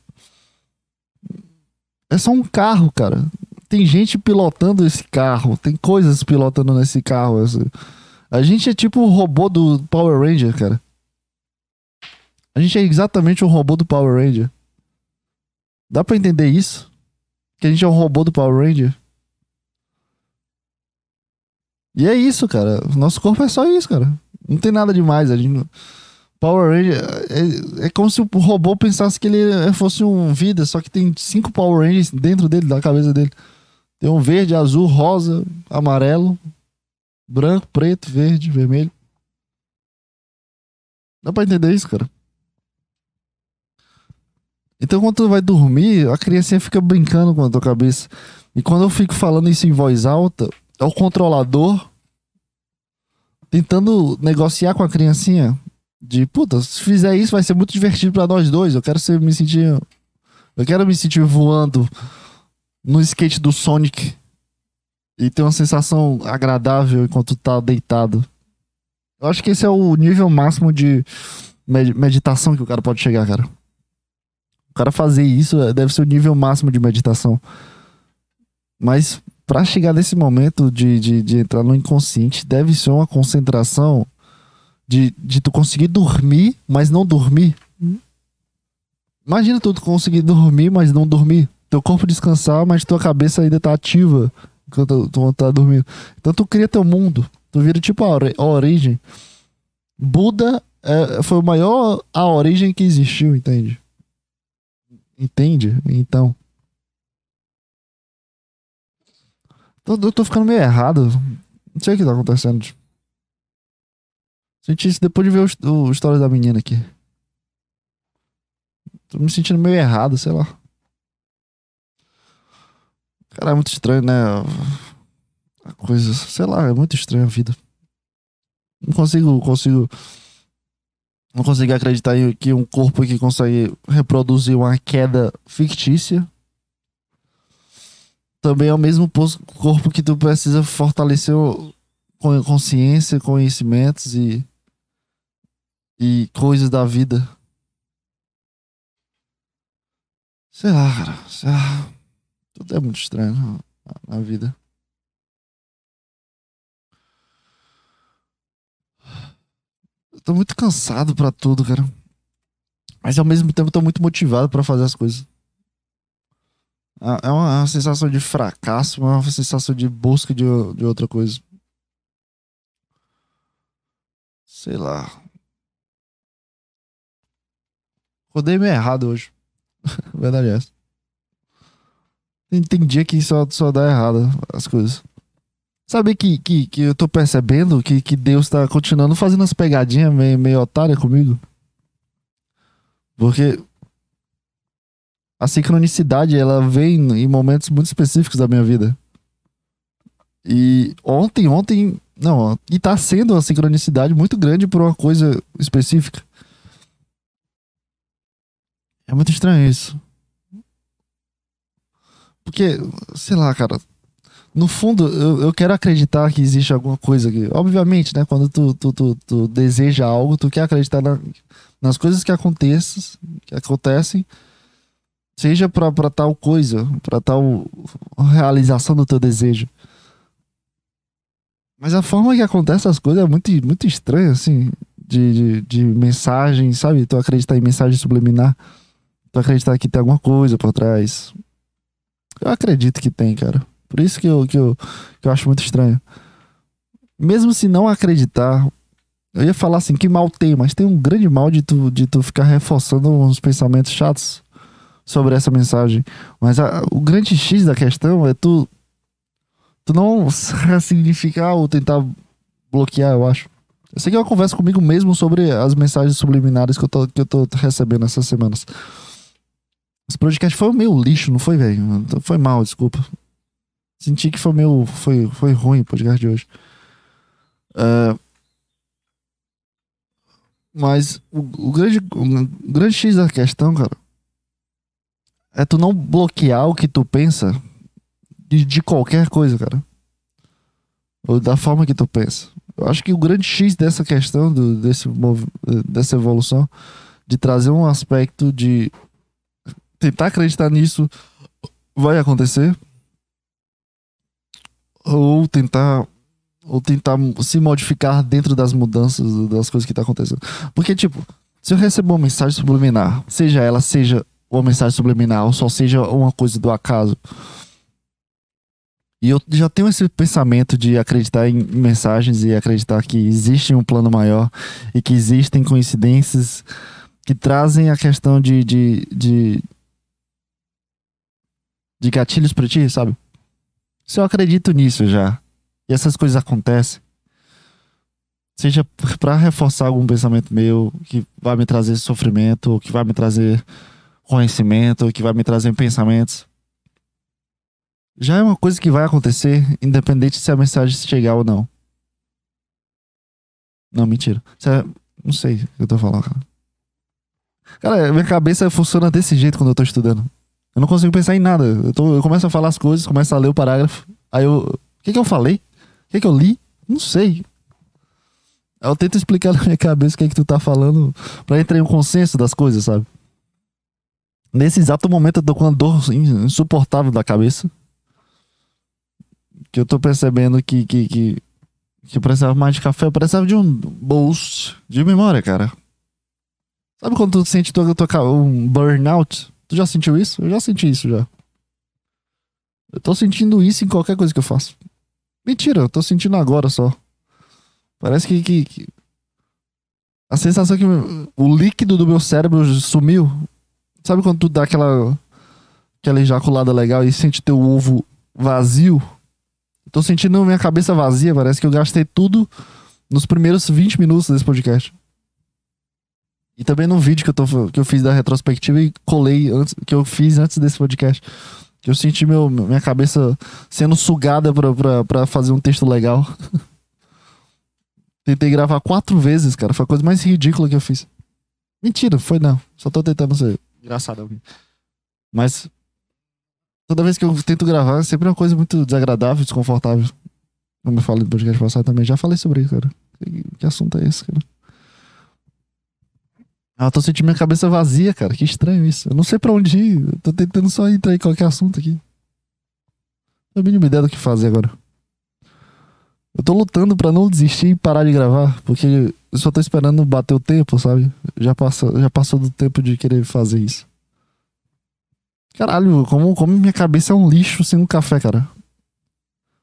É só um carro, cara. Tem gente pilotando esse carro. Tem coisas pilotando nesse carro. A gente é tipo o robô do Power Ranger, cara. A gente é exatamente o robô do Power Ranger. Dá pra entender isso? Que a gente é um robô do Power Ranger? E é isso, cara. Nosso corpo é só isso, cara. Não tem nada demais. A gente... Power Ranger é, é como se o robô pensasse que ele fosse um vida, só que tem cinco Power Rangers dentro dele, da cabeça dele. Tem um verde, azul, rosa, amarelo, branco, preto, verde, vermelho. Dá pra entender isso, cara? Então, quando tu vai dormir, a criancinha fica brincando com a tua cabeça. E quando eu fico falando isso em voz alta, é o controlador tentando negociar com a criancinha de puta, se fizer isso vai ser muito divertido para nós dois. Eu quero ser, me sentir. Eu quero me sentir voando no skate do Sonic e ter uma sensação agradável enquanto tá deitado. Eu acho que esse é o nível máximo de, med- meditação que o cara pode chegar, cara. O cara fazer isso é- deve ser o nível máximo de meditação. Mas pra chegar nesse momento de, de, de entrar no inconsciente, deve ser uma concentração de, de tu conseguir dormir, mas não dormir. Imagina tu conseguir dormir, mas não dormir. Teu corpo descansar, mas tua cabeça ainda tá ativa enquanto tu tá dormindo. Então tu cria teu mundo. Tu vira tipo a, a origem. Buda é, foi o maior a origem que existiu, entende? Entende? Então. Eu tô ficando meio errado. Não sei o que tá acontecendo. Senti isso depois de ver o, o história da menina aqui. Tô me sentindo meio errado, sei lá. Cara, é muito estranho, né? A coisa, sei lá, é muito estranho a vida. Não consigo, consigo. Não consigo acreditar em que um corpo que consegue reproduzir uma queda fictícia também é o mesmo corpo que tu precisa fortalecer com consciência, conhecimentos e e coisas da vida. Sei lá, cara. Sei lá. Tudo é muito estranho na, vida. Eu tô muito cansado pra tudo, cara. Mas ao mesmo tempo tô muito motivado pra fazer as coisas. É é uma, é uma sensação de fracasso, é uma sensação de busca de, de outra coisa. Sei lá. Rodei meio errado hoje. Verdade é essa. Dia que só, só dá errado as coisas. Sabe que, que, que eu tô percebendo que, que Deus tá continuando fazendo as pegadinhas meio, meio otária comigo? Porque a sincronicidade, ela vem em momentos muito específicos da minha vida. E ontem, ontem, não, e tá sendo uma sincronicidade muito grande por uma coisa específica. É muito estranho isso. Porque, sei lá, cara. No fundo, eu, eu quero acreditar que existe alguma coisa aqui. Obviamente, né? Quando tu, tu, tu, tu deseja algo, tu quer acreditar na- nas coisas que aconteçam, que acontecem, seja pra tal coisa, pra tal realização do teu desejo. Mas a forma que acontece as coisas é muito, muito estranha, assim, de, de, de mensagem, sabe? Tu acreditar em mensagem subliminar. Tu acreditar que tem alguma coisa por trás. Eu acredito que tem, cara. Por isso que eu, que eu, que eu acho muito estranho. Mesmo se não acreditar, eu ia falar assim, que mal tem, mas tem um grande mal de tu, de tu ficar reforçando uns pensamentos chatos sobre essa mensagem. Mas a- o grande X da questão é tu, tu não ressignificar ou tentar bloquear, eu acho. Eu sei que é uma conversa comigo mesmo sobre as mensagens subliminares que eu tô, que eu tô recebendo essas semanas. Esse podcast foi meio lixo, não foi, velho? Foi mal, desculpa. Senti que foi meio. Foi, foi ruim o podcast de hoje. É, mas o, o grande, o grande X da questão, cara, é tu não bloquear o que tu pensa de, de qualquer coisa, cara. Ou da forma que tu pensa. Eu acho que o grande X dessa questão, do, desse, dessa evolução, de trazer um aspecto de tentar acreditar nisso vai acontecer ou tentar ou tentar se modificar dentro das mudanças das coisas que tá acontecendo. Porque tipo, se eu recebo uma mensagem subliminar, seja ela seja uma mensagem subliminar ou só seja uma coisa do acaso, e eu já tenho esse pensamento de acreditar em mensagens e acreditar que existe um plano maior e que existem coincidências que trazem a questão de, de, de, de gatilhos pra ti, sabe? Se eu acredito nisso já, e essas coisas acontecem, seja pra reforçar algum pensamento meu que vai me trazer sofrimento, ou que vai me trazer conhecimento, que vai me trazer pensamentos, já é uma coisa que vai acontecer, independente se a mensagem chegar ou não. Não, mentira. É- Não sei o que eu tô falando, cara. Cara, minha cabeça funciona desse jeito quando eu tô estudando. Eu não consigo pensar em nada. Eu, tô- eu começo a falar as coisas, começo a ler o parágrafo. Aí eu. O que que eu falei? O que que eu li? Não sei. Eu tento explicar na minha cabeça o que é que tu tá falando pra entrar em um consenso das coisas, sabe? Nesse exato momento eu tô com uma dor insuportável da cabeça. Que eu tô percebendo que, que, que, que eu precisava mais de café. Eu precisava de um boost de memória, cara. Sabe quando tu sente tua, tua, um burnout? Tu já sentiu isso? Eu já senti isso já. Eu tô sentindo isso em qualquer coisa que eu faço. Mentira, eu tô sentindo agora só. Parece que, que, que... a sensação que o líquido do meu cérebro sumiu. Sabe quando tu dá aquela aquela ejaculada legal e sente teu ovo vazio? Tô sentindo minha cabeça vazia, parece que eu gastei tudo nos primeiros 20 minutos desse podcast. E também no vídeo que eu, tô, que eu fiz da retrospectiva e colei antes, que eu fiz antes desse podcast. Que eu senti meu, minha cabeça sendo sugada pra, pra, pra fazer um texto legal. Tentei gravar quatro vezes, cara. Foi a coisa mais ridícula que eu fiz. Mentira, foi não. Só tô tentando ser engraçado. Mas toda vez que eu tento gravar, é sempre uma coisa muito desagradável, desconfortável. Como eu falei no podcast passado também. Já falei sobre isso, cara. Que, assunto é esse, cara? Ah, eu tô sentindo minha cabeça vazia, cara. Que estranho isso. Eu não sei pra onde ir. Eu tô tentando só entrar em qualquer assunto aqui. Não tenho a mínima ideia do que fazer agora. Eu tô lutando pra não desistir e parar de gravar. Porque eu só tô esperando bater o tempo, sabe? Já passou, já passou do tempo de querer fazer isso. Caralho, como, como minha cabeça é um lixo sem um café, cara.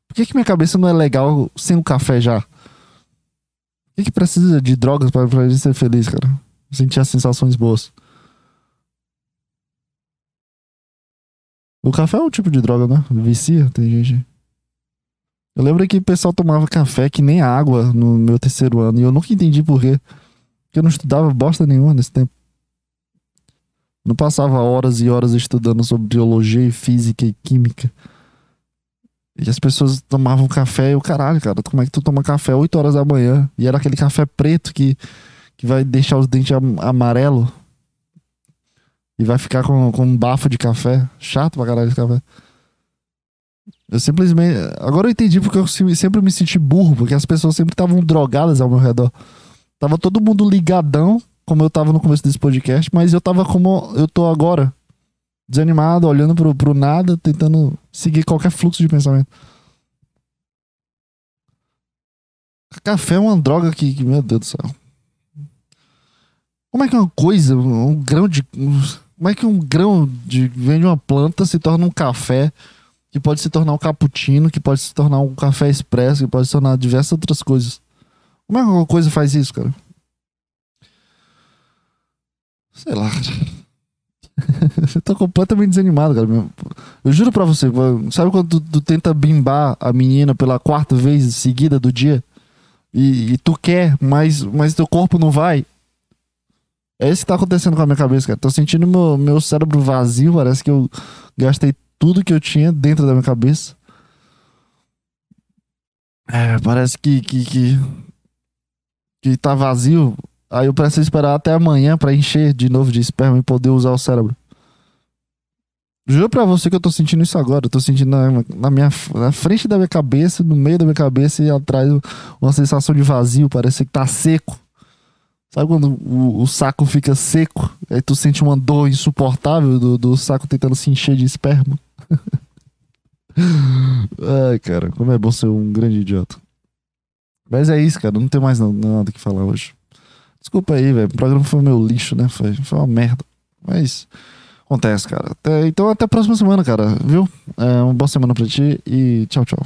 Por que, que minha cabeça não é legal sem um café já? Por que, que precisa de drogas pra, pra gente ser feliz, cara? sentir as sensações boas. O café é um tipo de droga, né? Vicia, tem gente. Eu lembro que o pessoal tomava café que nem água no meu terceiro ano. E eu nunca entendi por quê. Porque eu não estudava bosta nenhuma nesse tempo. Não passava horas e horas estudando sobre biologia, física e química. E as pessoas tomavam café e o caralho, cara, como é que tu toma café 8 horas da manhã? E era aquele café preto que que vai deixar os dentes am amarelo e vai ficar com, com um bafo de café. Chato pra caralho esse café. Eu simplesmente. Agora eu entendi porque eu sempre me senti burro, porque as pessoas sempre estavam drogadas ao meu redor. Tava todo mundo ligadão, como eu tava no começo desse podcast, mas eu tava como eu tô agora. Desanimado, olhando pro, pro nada, tentando seguir qualquer fluxo de pensamento. Café é uma droga que, que meu Deus do céu. Como é que uma coisa, um grão de. Como é que um grão de vem de uma planta se torna um café, que pode se tornar um cappuccino, que pode se tornar um café expresso, que pode se tornar diversas outras coisas? Como é que uma coisa faz isso, cara? Sei lá, eu tô completamente desanimado, cara. Eu juro pra você, sabe quando tu, tu, tenta bimbar a menina pela quarta vez seguida do dia? E, e tu quer, mas, mas teu corpo não vai? É isso que tá acontecendo com a minha cabeça, cara. Tô sentindo meu, meu cérebro vazio. Parece que eu gastei tudo que eu tinha dentro da minha cabeça. É, parece que, que, que, que tá vazio. Aí eu preciso esperar até amanhã para encher de novo de esperma e poder usar o cérebro. Juro pra você que eu tô sentindo isso agora. Eu tô sentindo na, na, minha, na frente da minha cabeça, no meio da minha cabeça e atrás uma sensação de vazio. Parece que tá seco. Sabe quando o, o, saco fica seco? Aí tu sente uma dor insuportável do, do saco tentando se encher de esperma. Ai, cara, como é bom ser um grande idiota. Mas é isso, cara. Não tem mais nada que falar hoje. Desculpa aí, velho. O programa foi meu lixo, né? Foi, foi uma merda. Mas acontece, cara. Até, então até a próxima semana, cara. Viu? É, uma boa semana pra ti e tchau, tchau.